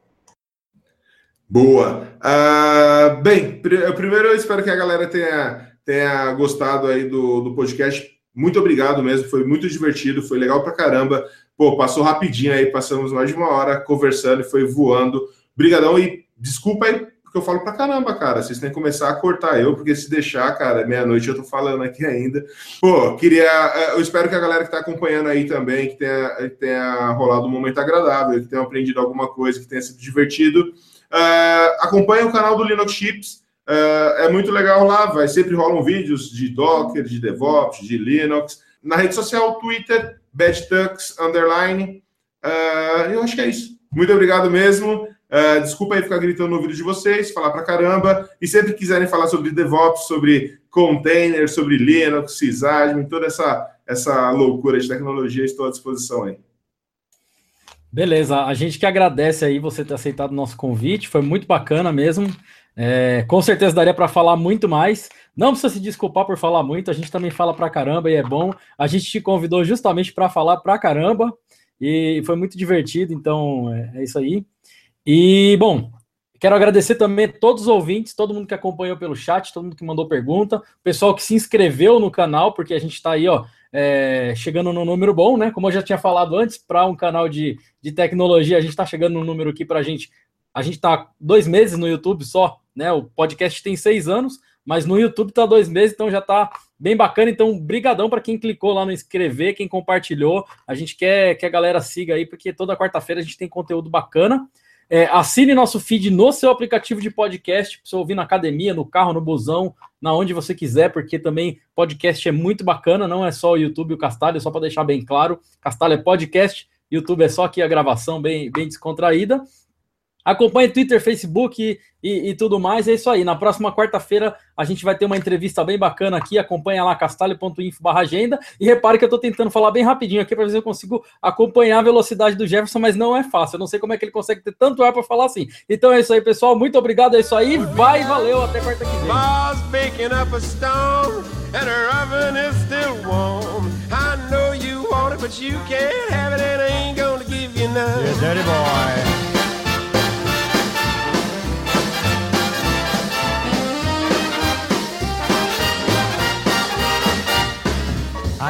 Speaker 6: Boa. Uh, bem, primeiro eu espero que a galera tenha, tenha gostado aí do, do podcast. Muito obrigado mesmo, foi muito divertido, foi legal pra caramba. Pô, passou rapidinho aí, passamos mais de uma hora conversando e foi voando. Brigadão e desculpa aí, porque eu falo pra caramba, cara. Vocês têm que começar a cortar eu, porque se deixar, cara, meia-noite eu tô falando aqui ainda. Pô, queria. Eh, eu espero que a galera que tá acompanhando aí também, que tenha, tenha rolado um momento agradável, que tenha aprendido alguma coisa, que tenha sido divertido. Uh, acompanhe o canal do Linux Chips. Uh, é muito legal lá, vai sempre rolam vídeos de Docker, de DevOps, de Linux. Na rede social, Twitter, BadTux, underline. Uh, eu acho que é isso. Muito obrigado mesmo. Uh, desculpa aí ficar gritando no ouvido de vocês, falar pra caramba. E sempre quiserem falar sobre DevOps, sobre container, sobre Linux, sysadmin, toda essa, essa loucura de tecnologia, estou à disposição aí.
Speaker 4: Beleza, a gente que agradece aí você ter aceitado o nosso convite, foi muito bacana mesmo. É, com certeza daria para falar muito mais. Não precisa se desculpar por falar muito, a gente também fala pra caramba e é bom. A gente te convidou justamente para falar pra caramba e foi muito divertido, então é, é, isso aí. E, bom, quero agradecer também todos os ouvintes, todo mundo que acompanhou pelo chat, todo mundo que mandou pergunta, o pessoal que se inscreveu no canal, porque a gente está aí, ó, é, chegando no número bom, né? Como eu já tinha falado antes, para um canal de, de tecnologia, a gente está chegando no número aqui para a gente. A gente está dois meses no YouTube só, né? O podcast tem seis anos, mas no YouTube está dois meses, então já está bem bacana. Então, brigadão para quem clicou lá no inscrever, quem compartilhou. A gente quer que a galera siga aí, porque toda quarta-feira a gente tem conteúdo bacana. É, assine nosso feed no seu aplicativo de podcast, para você ouvir na academia, no carro, no busão, na onde você quiser, porque também podcast é muito bacana, não é só o YouTube e o Castalho, só para deixar bem claro. Castalho é podcast, YouTube é só aqui a gravação bem, bem descontraída. Acompanhe Twitter, Facebook e, e, tudo mais. É isso aí. Na próxima quarta-feira a gente vai ter uma entrevista bem bacana aqui. Acompanha lá castalho.info agenda. E repare que eu estou tentando falar bem rapidinho aqui para ver se eu consigo acompanhar a velocidade do Jefferson, mas não é fácil. Eu não sei como é que ele consegue ter tanto ar para falar assim. Então é isso aí, pessoal. Muito obrigado. É isso aí. Vai, valeu. Até quarta que vem.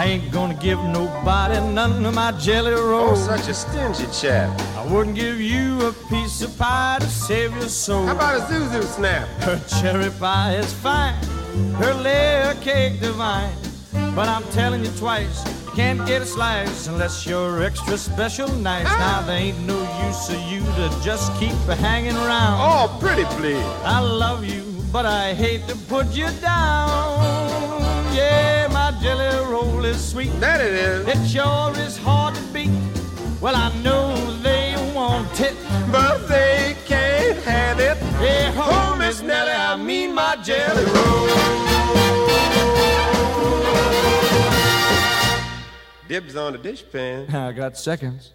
Speaker 4: I ain't gonna give you none. Yeah, dirty boy. I ain't gonna give nobody none of my jelly rolls.
Speaker 1: Oh, such a stingy chap.
Speaker 4: I wouldn't give you a piece of pie to save your soul.
Speaker 1: How about a Zuzu snap?
Speaker 4: Her cherry pie is fine, her layer cake divine. But I'm telling you twice,
Speaker 2: can't get a slice unless you're extra special nice. Now there ain't no use of you to just keep hanging around.
Speaker 1: Oh, pretty please.
Speaker 2: I love you, but I hate to put you down. Yeah, jelly roll is sweet.
Speaker 1: That it is.
Speaker 2: It sure is hard to beat. Well, I know they want it.
Speaker 1: But they can't have it.
Speaker 2: Hey, ho, oh, Miss Nellie, I mean my jelly roll.
Speaker 1: Dibs on the dishpan. (laughs)
Speaker 2: I got seconds.